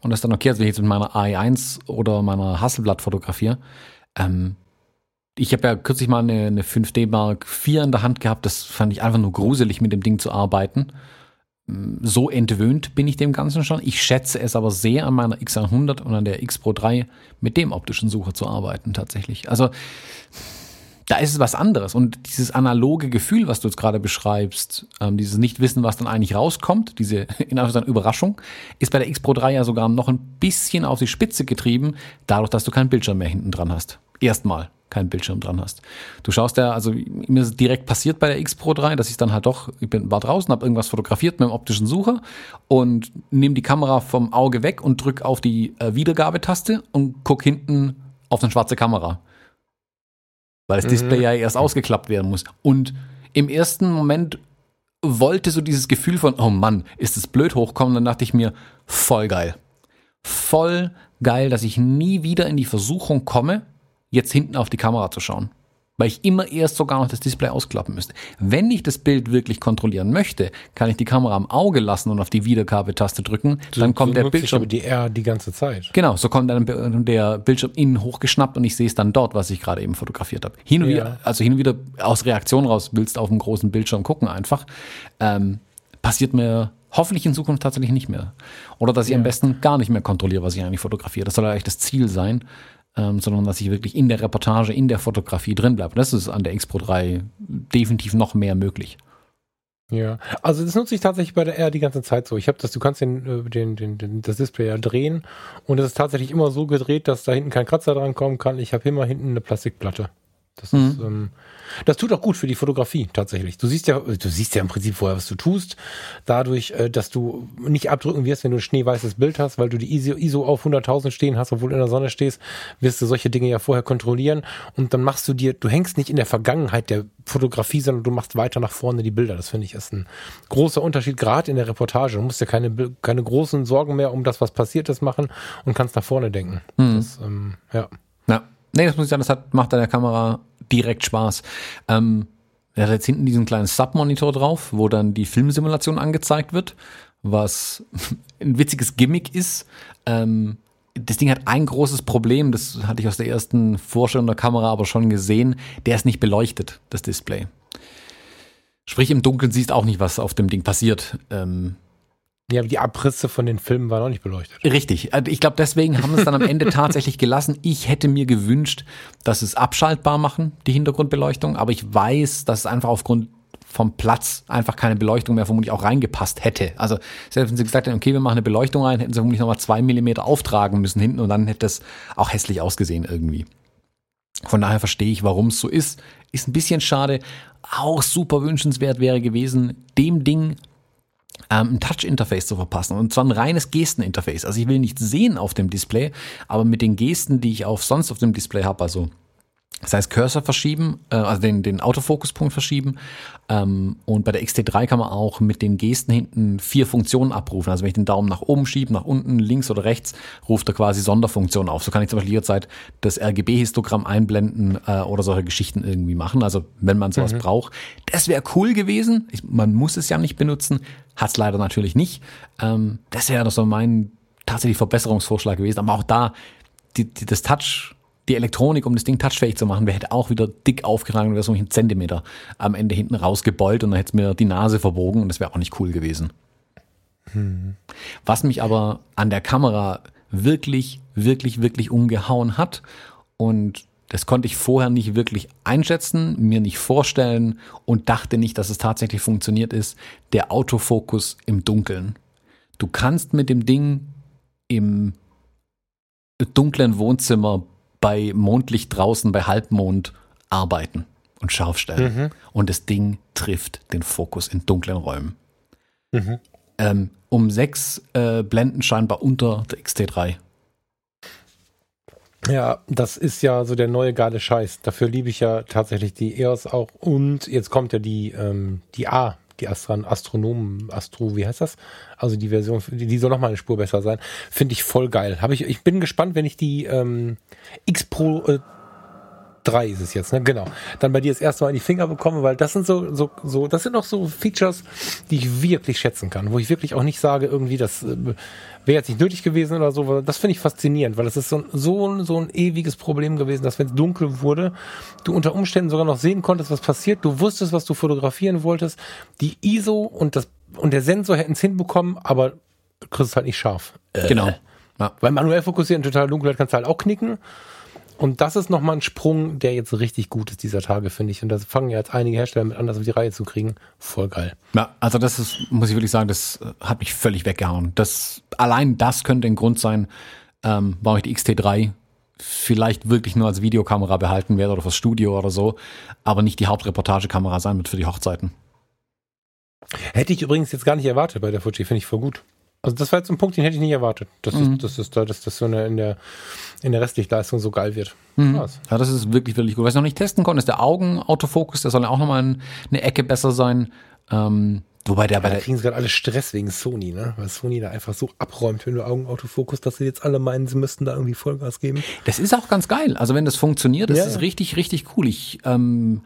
Und das dann okay, also wenn ich jetzt mit meiner AI1 oder meiner Hasselblatt fotografiere. Ähm, ich habe ja kürzlich mal eine, eine 5D Mark IV in der Hand gehabt. Das fand ich einfach nur gruselig, mit dem Ding zu arbeiten. So entwöhnt bin ich dem Ganzen schon. Ich schätze es aber sehr an meiner X100 und an der X Pro 3 mit dem optischen Sucher zu arbeiten tatsächlich. Also da ist es was anderes. Und dieses analoge Gefühl, was du jetzt gerade beschreibst, ähm, dieses Nicht-Wissen, was dann eigentlich rauskommt, diese in Anführungszeichen Überraschung, ist bei der X Pro 3 ja sogar noch ein bisschen auf die Spitze getrieben, dadurch, dass du keinen Bildschirm mehr hinten dran hast. Erstmal keinen Bildschirm dran hast. Du schaust ja, also mir ist es direkt passiert bei der X Pro 3, dass ich dann halt doch, ich bin, war draußen, habe irgendwas fotografiert mit dem optischen Sucher und nehme die Kamera vom Auge weg und drück auf die äh, Wiedergabetaste und guck hinten auf eine schwarze Kamera weil das Display ja erst ausgeklappt werden muss. Und im ersten Moment wollte so dieses Gefühl von, oh Mann, ist das blöd hochkommen, dann dachte ich mir, voll geil. voll geil, dass ich nie wieder in die Versuchung komme, jetzt hinten auf die Kamera zu schauen. Weil ich immer erst sogar noch das Display ausklappen müsste. Wenn ich das Bild wirklich kontrollieren möchte, kann ich die Kamera am Auge lassen und auf die Wiedergabetaste drücken. So- dann kommt so der nutze ich Bildschirm. aber die R die ganze Zeit. Genau, so kommt dann der Bildschirm innen hochgeschnappt und ich sehe es dann dort, was ich gerade eben fotografiert habe. Hin und Ja. wieder, also hin und wieder aus Reaktion raus willst auf dem großen Bildschirm gucken einfach. Ähm, passiert mir hoffentlich in Zukunft tatsächlich nicht mehr. Oder dass ich am besten gar nicht mehr kontrolliere, was ich eigentlich fotografiere. Das soll ja eigentlich das Ziel sein, ähm, sondern dass ich wirklich in der Reportage, in der Fotografie drin bleibe. Das ist an der X Pro 3 definitiv noch mehr möglich. Ja, also das nutze ich tatsächlich bei der R die ganze Zeit so. Ich habe das, du kannst den, äh, den, den, den, das Display ja drehen und es ist tatsächlich immer so gedreht, dass da hinten kein Kratzer dran kommen kann. Ich habe immer hinten eine Plastikplatte. Das ist, ähm, das tut auch gut für die Fotografie tatsächlich. Du siehst ja, du siehst ja im Prinzip vorher, was du tust. Dadurch, äh, dass du nicht abdrücken wirst, wenn du ein schneeweißes Bild hast, weil du die ISO, ISO auf 100.000 stehen hast, obwohl du in der Sonne stehst, wirst du solche Dinge ja vorher kontrollieren und dann machst du dir, du hängst nicht in der Vergangenheit der Fotografie, sondern du machst weiter nach vorne die Bilder. Das finde ich ist ein großer Unterschied, gerade in der Reportage. Du musst ja keine, keine großen Sorgen mehr um das, was passiert ist, machen und kannst nach vorne denken. Das, ähm, ja. Nee, das muss ich sagen, das hat, macht an der Kamera direkt Spaß. Ähm, er hat jetzt hinten diesen kleinen Submonitor drauf, wo dann die Filmsimulation angezeigt wird, was ein witziges Gimmick ist. Ähm, das Ding hat ein großes Problem, das hatte ich aus der ersten Vorstellung der Kamera aber schon gesehen, der ist nicht beleuchtet, das Display. Sprich, im Dunkeln siehst auch nicht, was auf dem Ding passiert. Ähm, Ja, aber die Abrisse von den Filmen waren auch nicht beleuchtet. Richtig. Also Ich glaube, deswegen haben es dann am Ende tatsächlich gelassen. Ich hätte mir gewünscht, dass es abschaltbar machen, die Hintergrundbeleuchtung. Aber ich weiß, dass es einfach aufgrund vom Platz einfach keine Beleuchtung mehr vermutlich auch reingepasst hätte. Also selbst wenn sie gesagt hätten, okay, wir machen eine Beleuchtung rein, hätten sie vermutlich nochmal zwei Millimeter auftragen müssen hinten und dann hätte es auch hässlich ausgesehen irgendwie. Von daher verstehe ich, warum es so ist. Ist ein bisschen schade. Auch super wünschenswert wäre gewesen, dem Ding ein Touch-Interface zu verpassen. Und zwar ein reines Gesten-Interface. Also ich will nichts sehen auf dem Display, aber mit den Gesten, die ich auf sonst auf dem Display habe, also das heißt Cursor verschieben, äh, also den, den Autofokuspunkt verschieben. Ähm, und bei der XT3 kann man auch mit den Gesten hinten vier Funktionen abrufen. Also wenn ich den Daumen nach oben schiebe, nach unten, links oder rechts, ruft er quasi Sonderfunktionen auf. So kann ich zum Beispiel jederzeit das RGB-Histogramm einblenden äh, oder solche Geschichten irgendwie machen. Also wenn man sowas braucht. Das wäre cool gewesen. Ich, man muss es ja nicht benutzen. Hat es leider natürlich nicht. Ähm, das wäre so mein tatsächlich Verbesserungsvorschlag gewesen. Aber auch da, die, die, das Touch, die Elektronik, um das Ding touchfähig zu machen, wäre auch wieder dick aufgetragen, wäre so einen Zentimeter am Ende hinten rausgebeult und dann hätte es mir die Nase verbogen und das wäre auch nicht cool gewesen. Was mich aber an der Kamera wirklich, wirklich, wirklich umgehauen hat und das konnte ich vorher nicht wirklich einschätzen, mir nicht vorstellen und dachte nicht, dass es tatsächlich funktioniert ist, der Autofokus im Dunkeln. Du kannst mit dem Ding im dunklen Wohnzimmer bei Mondlicht draußen, bei Halbmond arbeiten und scharf stellen. Und das Ding trifft den Fokus in dunklen Räumen. Mhm. Ähm, um sechs äh, Blenden scheinbar unter der XT3. Ja, das ist ja so der neue geile Scheiß. Dafür liebe ich ja tatsächlich die EOS auch. Und jetzt kommt ja die, ähm, die A, die Astran Astronomen, Astro, wie heißt das? Also die Version, die, soll nochmal eine Spur besser sein. Finde ich voll geil. Hab ich, ich bin gespannt, wenn ich die ähm, X Pro äh, 3 ist es jetzt, ne? Genau. Dann bei dir das erste Mal in die Finger bekomme, weil das sind so, so, so, das sind auch so Features, die ich wirklich schätzen kann, wo ich wirklich auch nicht sage, irgendwie, das äh, wäre jetzt nicht nötig gewesen oder so. weil Das finde ich faszinierend, weil es ist so ein, so ein, so ein ewiges Problem gewesen, dass wenn es dunkel wurde, du unter Umständen sogar noch sehen konntest, was passiert. Du wusstest, was du fotografieren wolltest. Die ISO und das, und der Sensor hätten es hinbekommen, aber kriegst es halt nicht scharf. Genau. Ja. Weil manuell fokussieren, total Dunkelheit kannst du halt auch knicken. Und das ist nochmal ein Sprung, der jetzt richtig gut ist dieser Tage, finde ich. Und da fangen ja jetzt einige Hersteller mit an, das auf die Reihe zu kriegen. Voll geil. Ja, also das ist, muss ich wirklich sagen, das äh, hat mich völlig weggehauen. Das, allein das könnte ein Grund sein, ähm, warum ich die XT3 vielleicht wirklich nur als Videokamera behalten werde oder fürs Studio oder so, aber nicht die Hauptreportagekamera sein wird für die Hochzeiten. Hätte ich übrigens jetzt gar nicht erwartet bei der Fuji, finde ich voll gut. Also das war jetzt ein Punkt, den hätte ich nicht erwartet. Dass, Mhm. das, dass, das, dass das so eine, in, der, in der Restlichtleistung so geil wird. Mhm. Ja, das ist wirklich, wirklich gut. Was ich noch nicht testen konnte, ist der Augenautofokus. Der soll ja auch nochmal ein, eine Ecke besser sein. Ähm, Wobei der bei Ja, da der, kriegen sie gerade alle Stress wegen Sony, ne? Weil Sony da einfach so abräumt, wenn du Augenautofokus, dass sie jetzt alle meinen, sie müssten da irgendwie Vollgas geben. das ist auch ganz geil. Also wenn das funktioniert, das Ja, ist richtig, richtig cool. Ich, ähm,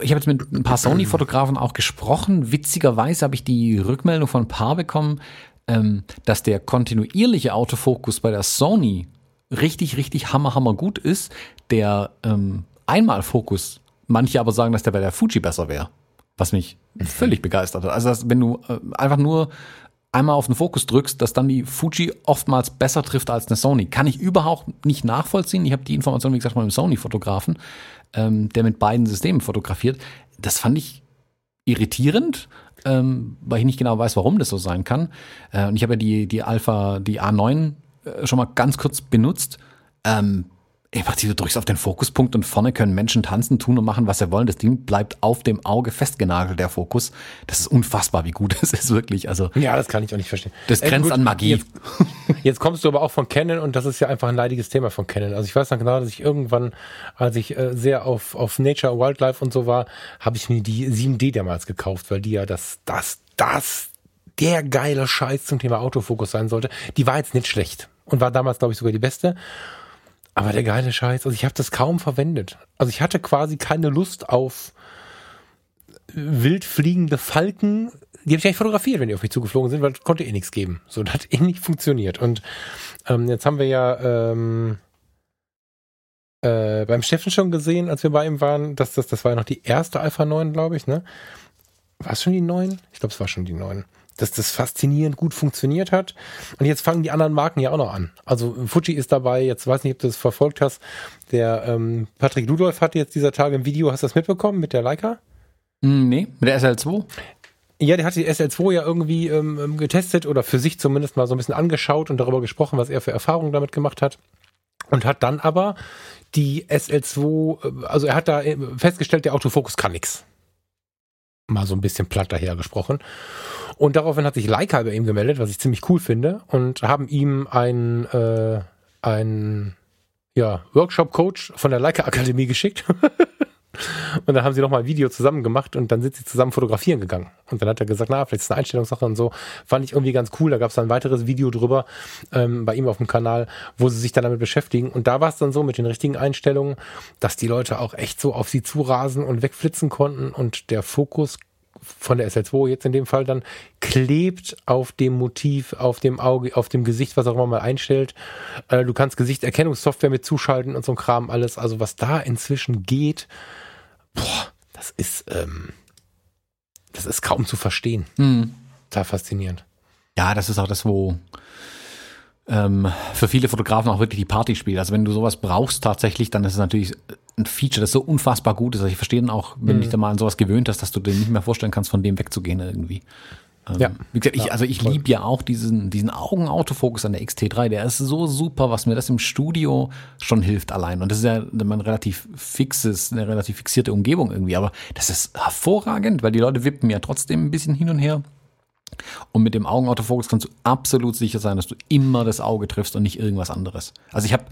ich habe jetzt mit ein paar Sony-Fotografen auch gesprochen. Witzigerweise habe ich die Rückmeldung von ein paar bekommen, ähm, dass der kontinuierliche Autofokus bei der Sony richtig, richtig hammer, hammer gut ist. Der ähm, Einmalfokus, manche aber sagen, dass der bei der Fuji besser wäre. Was mich völlig begeistert hat. Also, dass, wenn du äh, einfach nur einmal auf den Fokus drückst, dass dann die Fuji oftmals besser trifft als eine Sony. Kann ich überhaupt nicht nachvollziehen. Ich habe die Information, wie gesagt, mal mit dem Sony-Fotografen, ähm, der mit beiden Systemen fotografiert. Das fand ich irritierend, ähm, weil ich nicht genau weiß, warum das so sein kann. Äh, und ich habe ja die, die Alpha, die A9 äh, schon mal ganz kurz benutzt. Ähm, im Prinzip, du drückst auf den Fokuspunkt und vorne können Menschen tanzen, tun und machen, was sie wollen. Das Ding bleibt auf dem Auge festgenagelt, der Fokus. Das ist unfassbar, wie gut das ist, wirklich. Also, Ja, das kann ich auch nicht verstehen. das Äh, grenzt gut, an Magie. Jetzt, jetzt kommst du aber auch von Canon und das ist ja einfach ein leidiges Thema von Canon. Also ich weiß noch genau, dass ich irgendwann, als ich äh, sehr auf, auf Nature, Wildlife und so war, habe ich mir die 7D damals gekauft, weil die ja das, das, das, der geile Scheiß zum Thema Autofokus sein sollte. Die war jetzt nicht schlecht und war damals, glaube ich, sogar die beste. Aber der geile Scheiß, also ich habe das kaum verwendet. Also ich hatte quasi keine Lust auf wild fliegende Falken. Die habe ich eigentlich fotografiert, wenn die auf mich zugeflogen sind, weil das konnte eh nichts geben. So, das hat eh nicht funktioniert. Und ähm, jetzt haben wir ja ähm, äh, beim Steffen schon gesehen, als wir bei ihm waren, dass das, das war ja noch die erste Alpha 9, glaube ich, ne? War es schon die 9? Ich glaube, es war schon die 9 dass das faszinierend gut funktioniert hat. Und jetzt fangen die anderen Marken ja auch noch an. Also Fuji ist dabei, jetzt weiß nicht, ob du das verfolgt hast. Der ähm, Patrick Ludolf hatte jetzt dieser Tage ein Video, hast du das mitbekommen mit der Leica? Hm, nee, mit der SL2? Ja, der hat die SL2 ja irgendwie ähm, ähm, getestet oder für sich zumindest mal so ein bisschen angeschaut und darüber gesprochen, was er für Erfahrungen damit gemacht hat. Und hat dann aber die SL2, äh, also er hat da äh, festgestellt, der Autofokus kann nix. Mal so ein bisschen platt daher gesprochen. Und daraufhin hat sich Leica bei ihm gemeldet, was ich ziemlich cool finde, und haben ihm ein, äh, ein ja, Workshop-Coach von der Leica Akademie geschickt. Und dann haben sie nochmal ein Video zusammen gemacht und dann sind sie zusammen fotografieren gegangen. Und dann hat er gesagt, na, vielleicht ist es eine Einstellungssache und so. Fand ich irgendwie ganz cool. Da gab es dann ein weiteres Video drüber ähm, bei ihm auf dem Kanal, wo sie sich dann damit beschäftigen. Und da war es dann so mit den richtigen Einstellungen, dass die Leute auch echt so auf sie zurasen und wegflitzen konnten und der Fokus von der SL2 jetzt in dem Fall dann klebt auf dem Motiv, auf dem Auge, auf dem Gesicht, was auch immer mal einstellt. Äh, du kannst Gesichtserkennungssoftware mit zuschalten und so ein Kram alles. Also was da inzwischen geht, boah, das ist, ähm, das ist kaum zu verstehen. Hm. Total faszinierend. Ja, das ist auch das, wo ähm, für viele Fotografen auch wirklich die Party spielt. Also wenn du sowas brauchst tatsächlich, dann ist es natürlich ein Feature, das so unfassbar gut ist. Also ich verstehe dann auch, wenn du dich da mal an sowas gewöhnt hast, dass du dir nicht mehr vorstellen kannst, von dem wegzugehen irgendwie. Ähm, Ja. Wie gesagt, ich, also ich liebe ja auch diesen, diesen Augenautofokus an der XT3. Der ist so super, was mir das im Studio schon hilft allein. Und das ist ja ein relativ fixes, eine relativ fixierte Umgebung irgendwie. Aber das ist hervorragend, weil die Leute wippen ja trotzdem ein bisschen hin und her. Und mit dem Augenautofokus kannst du absolut sicher sein, dass du immer das Auge triffst und nicht irgendwas anderes. Also ich habe,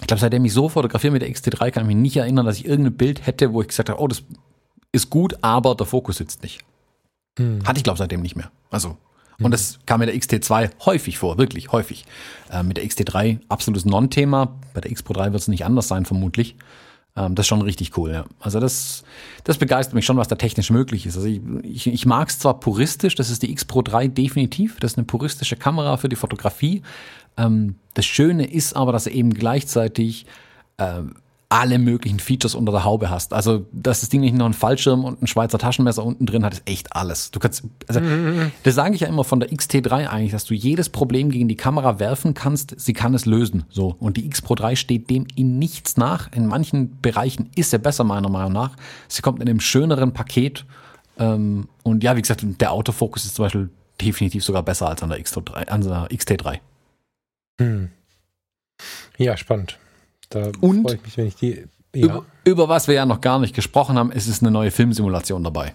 ich glaube, seitdem ich so fotografiere mit der XT3, kann ich mich nicht erinnern, dass ich irgendein Bild hätte, wo ich gesagt habe, oh, das ist gut, aber der Fokus sitzt nicht. Hatte ich, glaube seitdem nicht mehr. Also, und das kam mit der XT2 häufig vor, wirklich häufig. Äh, mit der XT3 absolutes Non-Thema. Bei der X Pro 3 wird es nicht anders sein, vermutlich. Ähm, das ist schon richtig cool, ja. Also das, das begeistert mich schon, was da technisch möglich ist. Also ich, ich, ich mag es zwar puristisch, das ist die X Pro 3 definitiv. Das ist eine puristische Kamera für die Fotografie. Ähm, das Schöne ist aber, dass er eben gleichzeitig ähm, alle möglichen Features unter der Haube hast. Also, dass das Ding nicht noch einen Fallschirm und ein Schweizer Taschenmesser unten drin hat, ist echt alles. Du kannst, also, das sage ich ja immer von der XT3 eigentlich, dass du jedes Problem gegen die Kamera werfen kannst, sie kann es lösen. So. Und die X Pro 3 steht dem in nichts nach. In manchen Bereichen ist sie besser, meiner Meinung nach. Sie kommt in einem schöneren Paket. Ähm, und ja, wie gesagt, der Autofokus ist zum Beispiel definitiv sogar besser als an der, X3, an der XT3. Hm. Ja, spannend. Da Und? freue ich mich, wenn ich die. Ja. Über, über was wir ja noch gar nicht gesprochen haben, es ist eine neue Filmsimulation dabei.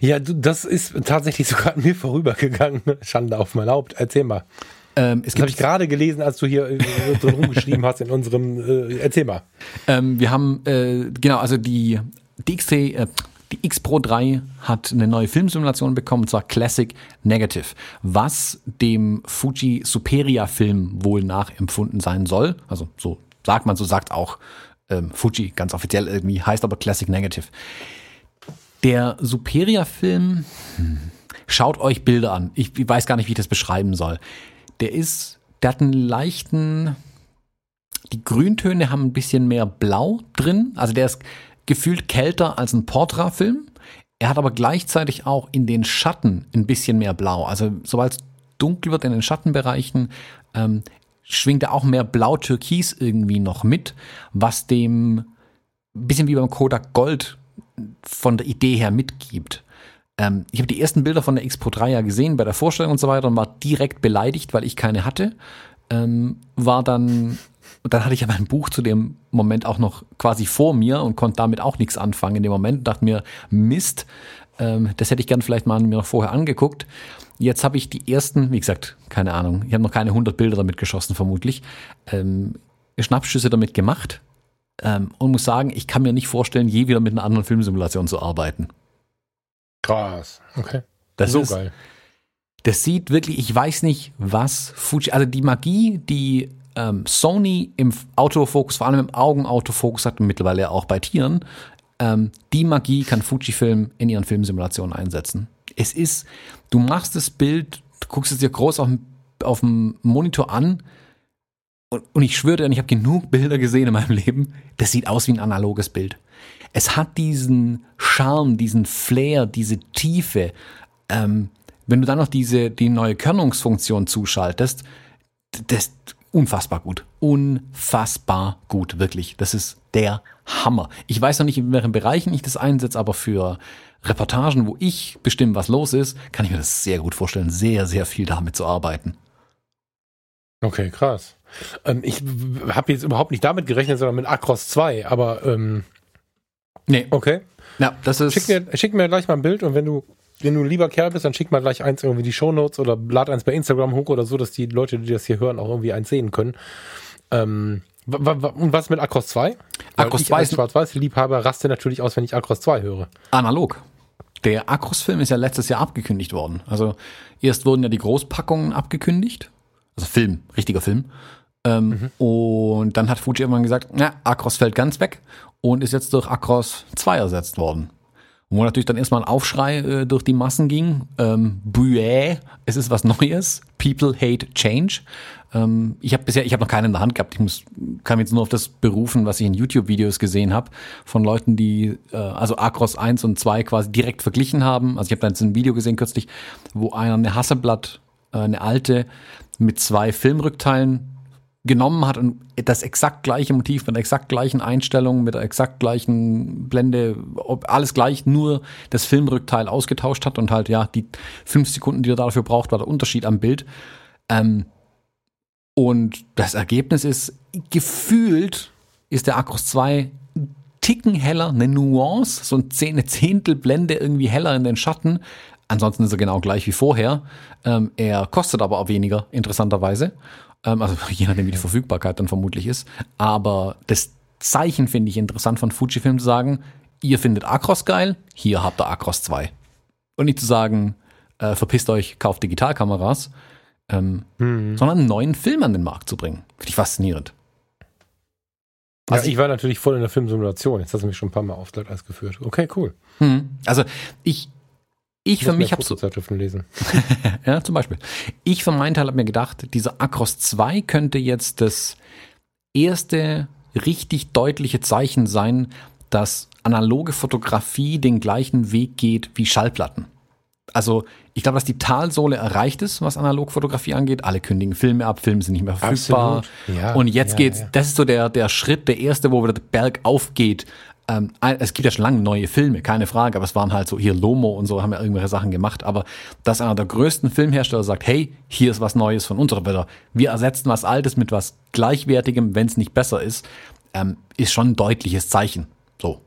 ja, du, das ist tatsächlich sogar an mir vorübergegangen. Schande auf mein Haupt. Erzähl mal. Ähm, es Das habe ich gerade gelesen, als du hier äh, drin rumgeschrieben hast in unserem. Äh, erzähl mal. ähm, wir haben, äh, genau, also die, die XT, äh, Die X Pro 3 hat eine neue Filmsimulation bekommen, und zwar Classic Negative, was dem Fuji Superia Film wohl nachempfunden sein soll. Also so sagt man, so sagt auch ähm, Fuji ganz offiziell irgendwie, heißt aber Classic Negative. Der Superia Film, hm, schaut euch Bilder an. Ich, ich weiß gar nicht, wie ich das beschreiben soll. Der ist, der hat einen leichten, die Grüntöne haben ein bisschen mehr Blau drin. Also der ist gefühlt kälter als ein Portra-Film. Er hat aber gleichzeitig auch in den Schatten ein bisschen mehr Blau. Also sobald es dunkel wird in den Schattenbereichen, ähm, schwingt er auch mehr Blau-Türkis irgendwie noch mit, was dem ein bisschen wie beim Kodak Gold von der Idee her mitgibt. Ähm, ich habe die ersten Bilder von der X Pro 3 ja gesehen bei der Vorstellung und so weiter und war direkt beleidigt, weil ich keine hatte. Ähm, war dann und dann hatte ich ja mein Buch zu dem Moment auch noch quasi vor mir und konnte damit auch nichts anfangen in dem Moment. Dachte mir, Mist, ähm, das hätte ich gern vielleicht mal mir noch vorher angeguckt. Jetzt habe ich die ersten, wie gesagt, keine Ahnung, ich habe noch keine 100 Bilder damit geschossen vermutlich, ähm, Schnappschüsse damit gemacht ähm, und muss sagen, ich kann mir nicht vorstellen, je wieder mit einer anderen Filmsimulation zu arbeiten. Krass, okay. Das so ist, geil. Das sieht wirklich, ich weiß nicht, was Fuji, also die Magie, die ähm, Sony im Autofokus, vor allem im Augenautofokus hat und mittlerweile auch bei Tieren, ähm, die Magie kann Fujifilm in ihren Filmsimulationen einsetzen. Es ist, du machst das Bild, du guckst es dir groß auf, auf dem Monitor an und, und ich schwöre dir, ich habe genug Bilder gesehen in meinem Leben, das sieht aus wie ein analoges Bild. Es hat diesen Charme, diesen Flair, diese Tiefe. Ähm, wenn du dann noch diese, die neue Körnungsfunktion zuschaltest, das unfassbar gut. Unfassbar gut, wirklich. Das ist der Hammer. Ich weiß noch nicht, in welchen Bereichen ich das einsetze, aber für Reportagen, wo ich bestimme, was los ist, kann ich mir das sehr gut vorstellen, sehr, sehr viel damit zu arbeiten. Okay, krass. Ähm, ich habe jetzt überhaupt nicht damit gerechnet, sondern mit Acros 2, aber ähm, nee. Okay. Ja, das ist. Schick mir, schick mir gleich mal ein Bild und wenn du wenn du ein lieber Kerl bist, dann schick mal gleich eins irgendwie die Shownotes oder lad eins bei Instagram hoch oder so, dass die Leute, die das hier hören, auch irgendwie eins sehen können. Ähm, und was mit Acros 2? Acros 2 ist Schwarz-Weiß-Liebhaber raste natürlich aus, wenn ich Acros 2 höre. Analog. Der Acros-Film ist ja letztes Jahr abgekündigt worden. Also erst wurden ja die Großpackungen abgekündigt. Also Film, richtiger Film. Ähm, mhm. Und dann hat Fuji irgendwann gesagt, na, Acros fällt ganz weg und ist jetzt durch Acros 2 ersetzt worden. Wo natürlich dann erstmal ein Aufschrei äh, durch die Massen ging. Ähm, Buä, es ist was Neues. People hate change. Ähm, ich habe bisher, ich habe noch keinen in der Hand gehabt. Ich muss, kann jetzt nur auf das berufen, was ich in YouTube-Videos gesehen habe von Leuten, die äh, also Acros 1 und 2 quasi direkt verglichen haben. Also ich habe da jetzt ein Video gesehen kürzlich, wo einer eine Hasselblatt, äh, eine alte, mit zwei Filmrückteilen genommen hat und das exakt gleiche Motiv mit der exakt gleichen Einstellung, mit der exakt gleichen Blende, alles gleich, nur das Filmrückteil ausgetauscht hat und halt ja die fünf Sekunden, die er dafür braucht, war der Unterschied am Bild. Ähm, und das Ergebnis ist, gefühlt ist der Acros 2 Ticken heller, eine Nuance, so eine Zehntelblende irgendwie heller in den Schatten. Ansonsten ist er genau gleich wie vorher. Ähm, er kostet aber auch weniger, interessanterweise. Ähm, also je nachdem, wie die Verfügbarkeit dann vermutlich ist. Aber das Zeichen finde ich interessant von Fujifilm zu sagen, ihr findet Acros geil, hier habt ihr Acros 2. Und nicht zu sagen, äh, verpisst euch, kauft Digitalkameras, ähm, mhm. sondern einen neuen Film an den Markt zu bringen. Finde ich faszinierend. Also ja, ich war natürlich voll in der Filmsimulation. Jetzt hast du mich schon ein paar Mal auf Glatteis geführt. Okay, cool. Mhm. Also ich, ich für mich habe so. lesen. ja, zum Beispiel. Ich für meinen Teil habe mir gedacht, dieser Acros 2 könnte jetzt das erste richtig deutliche Zeichen sein, dass analoge Fotografie den gleichen Weg geht wie Schallplatten. Also, ich glaube, dass die Talsohle erreicht ist, was Analogfotografie angeht. Alle kündigen Filme ab, Filme sind nicht mehr verfügbar. Ja, und jetzt ja, geht's, ja. das ist so der, der Schritt, der erste, wo wieder der Berg aufgeht ähm, es gibt ja schon lange neue Filme, keine Frage, aber es waren halt so, hier Lomo und so haben ja irgendwelche Sachen gemacht, aber dass einer der größten Filmhersteller sagt, hey, hier ist was Neues von unserer Bilder, wir ersetzen was Altes mit was Gleichwertigem, wenn es nicht besser ist, ähm, ist schon ein deutliches Zeichen. So.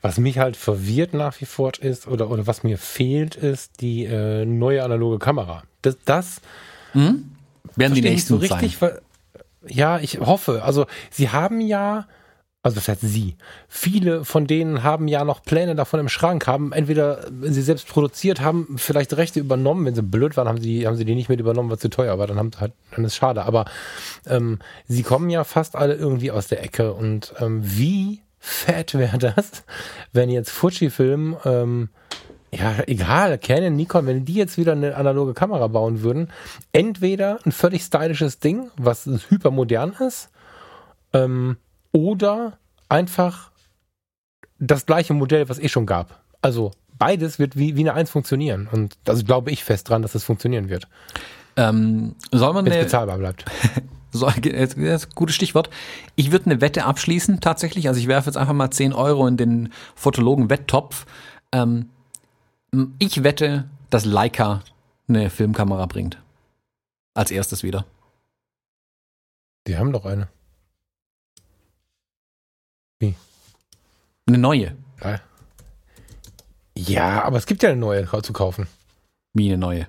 Was mich halt verwirrt nach wie vor ist, oder, oder was mir fehlt, ist die äh, neue analoge Kamera. Das, das mhm. werden die nächsten so richtig, sein. Ja, ich hoffe. Also, sie haben ja Also das heißt sie. Viele von denen haben ja noch Pläne davon im Schrank, haben entweder sie selbst produziert, haben vielleicht Rechte übernommen. Wenn sie blöd waren, haben sie, haben sie die nicht mit übernommen, war zu teuer, aber dann, haben, halt, dann ist schade. Aber ähm, sie kommen ja fast alle irgendwie aus der Ecke. Und ähm, wie fett wäre das, wenn jetzt Fujifilm, ähm, ja, egal, Canon, Nikon, wenn die jetzt wieder eine analoge Kamera bauen würden, entweder ein völlig stylisches Ding, was hypermodern ist, ähm, oder einfach das gleiche Modell, was eh schon gab. Also beides wird wie, wie eine Eins funktionieren. Und da also glaube ich fest dran, dass es das funktionieren wird. Ähm, soll man Wenn es bezahlbar bleibt. so, das ist ein gutes Stichwort. Ich würde eine Wette abschließen, tatsächlich. Also ich werfe jetzt einfach mal 10 Euro in den Fotologen-Wetttopf. Ähm, ich wette, dass Leica eine Filmkamera bringt. Als erstes wieder. Die haben doch eine. Wie? Eine neue. Ja, aber es gibt ja eine neue zu kaufen. Wie eine neue?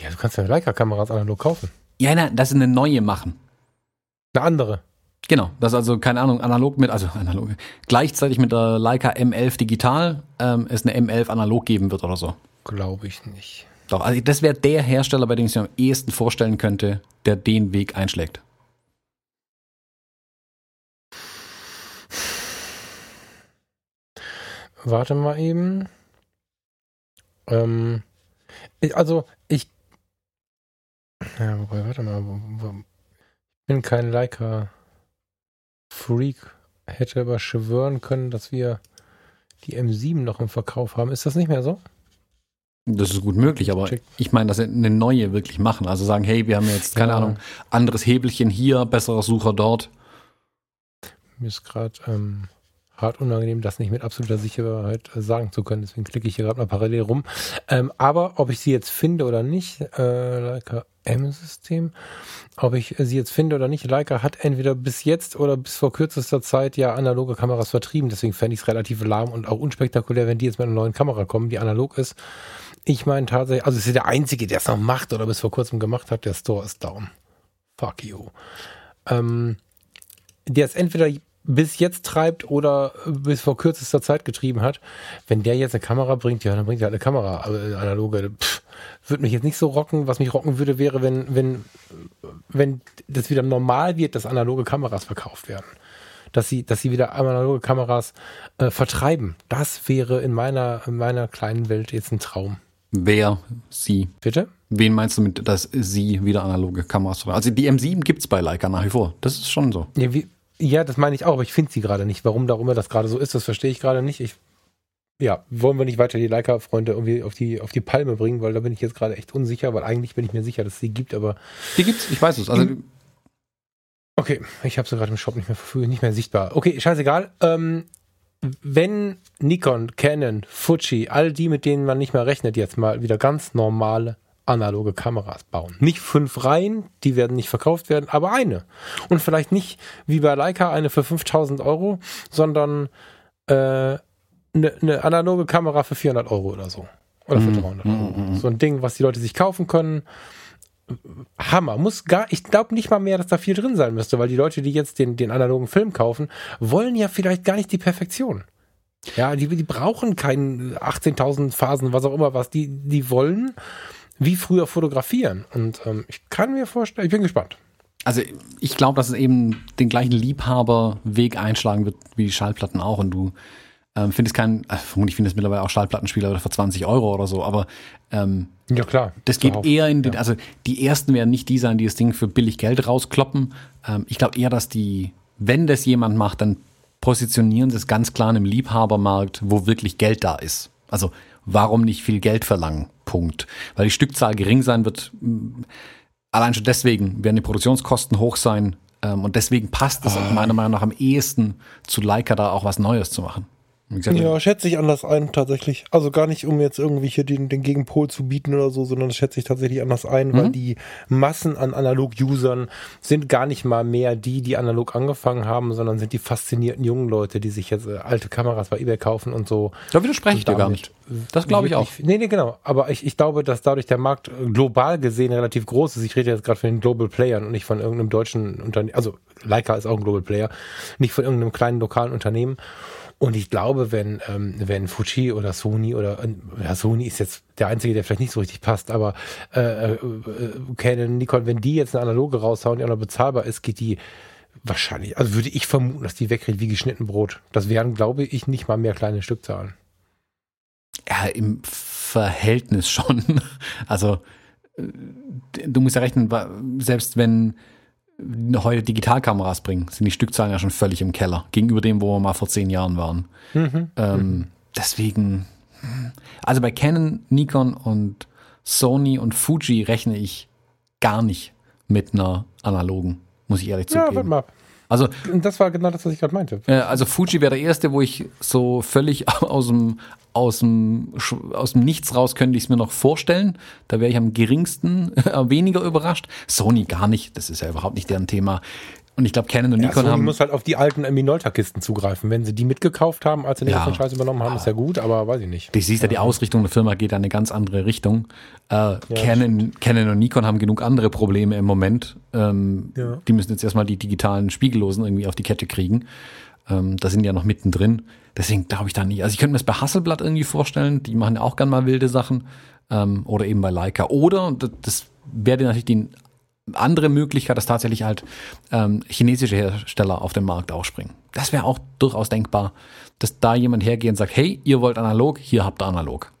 Ja, du kannst ja Leica-Kameras analog kaufen. Ja, nein, das ist eine neue machen. Eine andere. Genau, das ist also, keine Ahnung, analog mit, also analog, gleichzeitig mit der Leica M11 digital ähm, es eine M11 analog geben wird oder so. Glaube ich nicht. Doch, also das wäre der Hersteller, bei dem ich mir am ehesten vorstellen könnte, der den Weg einschlägt. Warte mal eben. Ähm, ich, also, ich. Ja, wobei, warte mal. Ich bin kein Leica-Freak. Hätte aber schwören können, dass wir die M7 noch im Verkauf haben. Ist das nicht mehr so? Das ist gut möglich, aber Check. ich meine, dass sie eine neue wirklich machen. Also sagen, hey, wir haben jetzt, keine ja. Ahnung, anderes Hebelchen hier, besserer Sucher dort. Mir ist gerade ähm, hart unangenehm, das nicht mit absoluter Sicherheit sagen zu können. Deswegen klicke ich hier gerade mal parallel rum. Ähm, aber ob ich sie jetzt finde oder nicht, äh, Leica M-System, ob ich sie jetzt finde oder nicht, Leica hat entweder bis jetzt oder bis vor kürzester Zeit ja analoge Kameras vertrieben. Deswegen fände ich es relativ lahm und auch unspektakulär, wenn die jetzt mit einer neuen Kamera kommen, die analog ist. Ich meine tatsächlich, also es ist der Einzige, der es noch macht oder bis vor kurzem gemacht hat. Der Store ist down. Fuck you. Ähm, der ist entweder bis jetzt treibt oder bis vor kürzester Zeit getrieben hat. Wenn der jetzt eine Kamera bringt, ja, dann bringt er halt eine Kamera, also analoge. Pff, würde mich jetzt nicht so rocken. Was mich rocken würde, wäre, wenn, wenn, wenn das wieder normal wird, dass analoge Kameras verkauft werden. Dass sie, dass sie wieder analoge Kameras äh, vertreiben. Das wäre in meiner, in meiner kleinen Welt jetzt ein Traum. Wer sie? Bitte? Wen meinst du mit, dass sie wieder analoge Kameras vertreiben? Also die M7 gibt es bei Leica nach wie vor. Das ist schon so. Ja, wie, ja, das meine ich auch, aber ich finde sie gerade nicht. Warum darum das gerade so ist, das verstehe ich gerade nicht. Ich, ja, wollen wir nicht weiter die Leica-Freunde irgendwie auf die, auf die Palme bringen, weil da bin ich jetzt gerade echt unsicher, weil eigentlich bin ich mir sicher, dass es sie gibt, aber. Die gibt's, ich weiß es. Also, okay, ich habe sie gerade im Shop nicht mehr verfügbar, nicht mehr sichtbar. Okay, scheißegal. Ähm, wenn Nikon, Canon, Fuji, all die, mit denen man nicht mehr rechnet, jetzt mal wieder ganz normale analoge Kameras bauen. Nicht fünf Reihen, die werden nicht verkauft werden, aber eine. Und vielleicht nicht wie bei Leica eine für 5000 Euro, sondern eine äh, ne, ne analoge Kamera für 400 Euro oder so. Oder für 300 mhm, Euro. Mhm. So ein Ding, was die Leute sich kaufen können. Hammer. Muss gar, ich glaube nicht mal mehr, dass da viel drin sein müsste, weil die Leute, die jetzt den, den analogen Film kaufen, wollen ja vielleicht gar nicht die Perfektion. Ja, die, die brauchen keinen 18.000 Phasen, was auch immer was. Die, die wollen wie früher fotografieren. Und ähm, ich kann mir vorstellen, ich bin gespannt. Also ich glaube, dass es eben den gleichen Liebhaberweg einschlagen wird wie die Schallplatten auch. Und du ähm, findest keinen, äh, vermutlich findest mittlerweile auch Schallplattenspieler für 20 Euro oder so, aber ähm, ja klar. Das geht Darauf, eher in den, ja. also die ersten werden nicht die sein, die das Ding für billig Geld rauskloppen. Ähm, ich glaube eher, dass die, wenn das jemand macht, dann positionieren sie es ganz klar im Liebhabermarkt, wo wirklich Geld da ist. Also warum nicht viel Geld verlangen? Punkt. Weil die Stückzahl gering sein wird. Allein schon deswegen werden die Produktionskosten hoch sein. Ähm, und deswegen passt es oh. meiner Meinung nach am ehesten zu Leica da auch was Neues zu machen. Gesagt, Ja, schätze ich anders ein, tatsächlich. Also gar nicht, um jetzt irgendwie hier den, den Gegenpol zu bieten oder so, sondern schätze ich tatsächlich anders ein, weil die Massen an Analog-Usern sind gar nicht mal mehr die, die analog angefangen haben, sondern sind die faszinierten jungen Leute, die sich jetzt äh, alte Kameras bei eBay kaufen und so. Da widerspreche ich dir gar nicht. Das glaube ich auch. Nee, nee, genau. Aber ich, ich glaube, dass dadurch der Markt äh, global gesehen relativ groß ist. Ich rede jetzt gerade von den Global Playern und nicht von irgendeinem deutschen Unternehmen. Also Leica ist auch ein Global Player, nicht von irgendeinem kleinen lokalen Unternehmen. Und ich glaube, wenn, ähm, wenn Fuji oder Sony oder äh, ja, Sony ist jetzt der einzige, der vielleicht nicht so richtig passt, aber äh, äh, Canon, Nikon, wenn die jetzt eine analoge raushauen, die auch noch bezahlbar ist, geht die wahrscheinlich, also würde ich vermuten, dass die weggeht wie geschnitten Brot. Das wären, glaube ich, nicht mal mehr kleine Stückzahlen. Ja, im Verhältnis schon. Also, äh, du musst ja rechnen, selbst wenn heute Digitalkameras bringen, sind die Stückzahlen ja schon völlig im Keller. Gegenüber dem, wo wir mal vor zehn Jahren waren. Ähm, Deswegen, hm. also bei Canon, Nikon und Sony und Fuji rechne ich gar nicht mit einer analogen, muss ich ehrlich Ja, warte zugeben. mal. Also das war genau das, was ich gerade meinte. Also Fuji wäre der erste, wo ich so völlig aus dem, aus dem, aus dem Nichts raus könnte ich es mir noch vorstellen. Da wäre ich am geringsten äh, weniger überrascht. Sony gar nicht, das ist ja überhaupt nicht deren Thema. Und ich glaube, Canon und Ja, Nikon Sony haben. muss halt auf die alten Minolta-Kisten zugreifen. Wenn sie die mitgekauft haben, als sie den Ja. Scheiß übernommen haben, ist ja gut, aber weiß ich nicht. Du siehst ja, die Ausrichtung der Firma geht in eine ganz andere Richtung. Äh, Canon, Canon und Nikon haben genug andere Probleme im Moment. Ähm, Ja. Die müssen jetzt erstmal die digitalen Spiegellosen irgendwie auf die Kette kriegen. Ähm, da sind die ja noch mittendrin. Deswegen glaube ich da nicht. Also ich könnte mir das bei Hasselblatt irgendwie vorstellen. Die machen ja auch gern mal wilde Sachen. Ähm, oder eben bei Leica. Oder, das- wäre natürlich die andere Möglichkeit, dass tatsächlich halt ähm, chinesische Hersteller auf den Markt aufspringen. Das wäre auch durchaus denkbar, dass da jemand hergeht und sagt, hey, ihr wollt analog, hier habt ihr analog.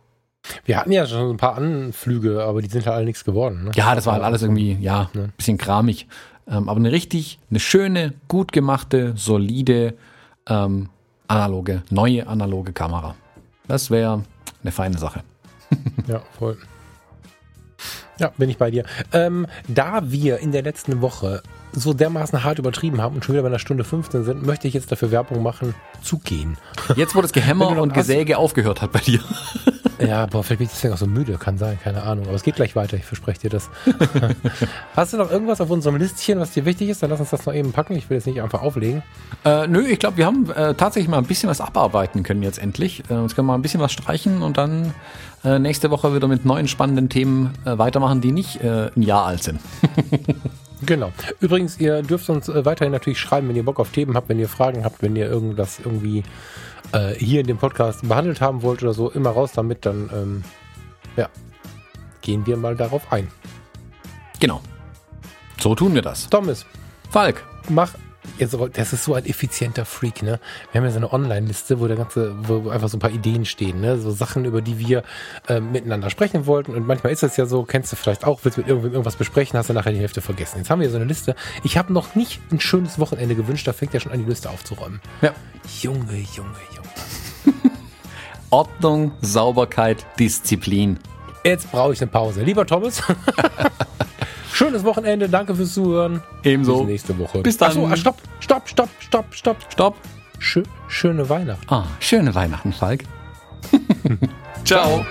Wir hatten ja schon ein paar Anflüge, aber die sind halt alle nichts geworden. Ne? Ja, das war halt alles irgendwie, ja, ein bisschen kramig. Ähm, aber eine richtig, eine schöne, gut gemachte, solide, ähm, analoge, neue analoge Kamera. Das wäre eine feine Sache. Ja, voll. Ja, bin ich bei dir. Ähm, da wir in der letzten Woche so dermaßen hart übertrieben haben und schon wieder bei einer Stunde 15 sind, möchte ich jetzt dafür Werbung machen, zu gehen. Jetzt, wo das Gehämmer und Gesäge aufgehört hat bei dir. Ja, boah, vielleicht bin ich deswegen auch so müde, kann sein, keine Ahnung. Aber es geht gleich weiter, ich verspreche dir das. Hast du noch irgendwas auf unserem Listchen, was dir wichtig ist? Dann lass uns das noch eben packen. Ich will jetzt nicht einfach auflegen. Äh, nö, ich glaube, wir haben äh, tatsächlich mal ein bisschen was abarbeiten können jetzt endlich. Äh, jetzt können wir mal ein bisschen was streichen und dann äh, nächste Woche wieder mit neuen spannenden Themen äh, weitermachen, die nicht äh, ein Jahr alt sind. Genau. Übrigens, ihr dürft uns äh, weiterhin natürlich schreiben, wenn ihr Bock auf Themen habt, wenn ihr Fragen habt, wenn ihr irgendwas irgendwie äh, hier in dem Podcast behandelt haben wollt oder so, immer raus damit, dann ähm, ja, gehen wir mal darauf ein. Genau. So tun wir das. Thomas, Falk. mach. Das ist so ein effizienter Freak, ne? Wir haben ja so eine Online-Liste, wo der ganze, wo einfach so ein paar Ideen stehen, ne? So Sachen, über die wir äh, miteinander sprechen wollten. Und manchmal ist es ja so, kennst du vielleicht auch, willst mit irgendwem irgendwas besprechen, hast du nachher die Hälfte vergessen. Jetzt haben wir so eine Liste. Ich habe noch nicht ein schönes Wochenende gewünscht, da fängt ja schon an, die Liste aufzuräumen. Ja. Junge, Junge, Junge. Ordnung, Sauberkeit, Disziplin. Jetzt brauche ich eine Pause. Lieber Thomas, schönes Wochenende, danke fürs Zuhören. Ebenso. Bis nächste Woche. Bis dann. Achso, ah, stopp, stopp, stopp, stopp, stopp. Stopp. Schö schöne Weihnachten. Ah, schöne Weihnachten, Falk. Ciao.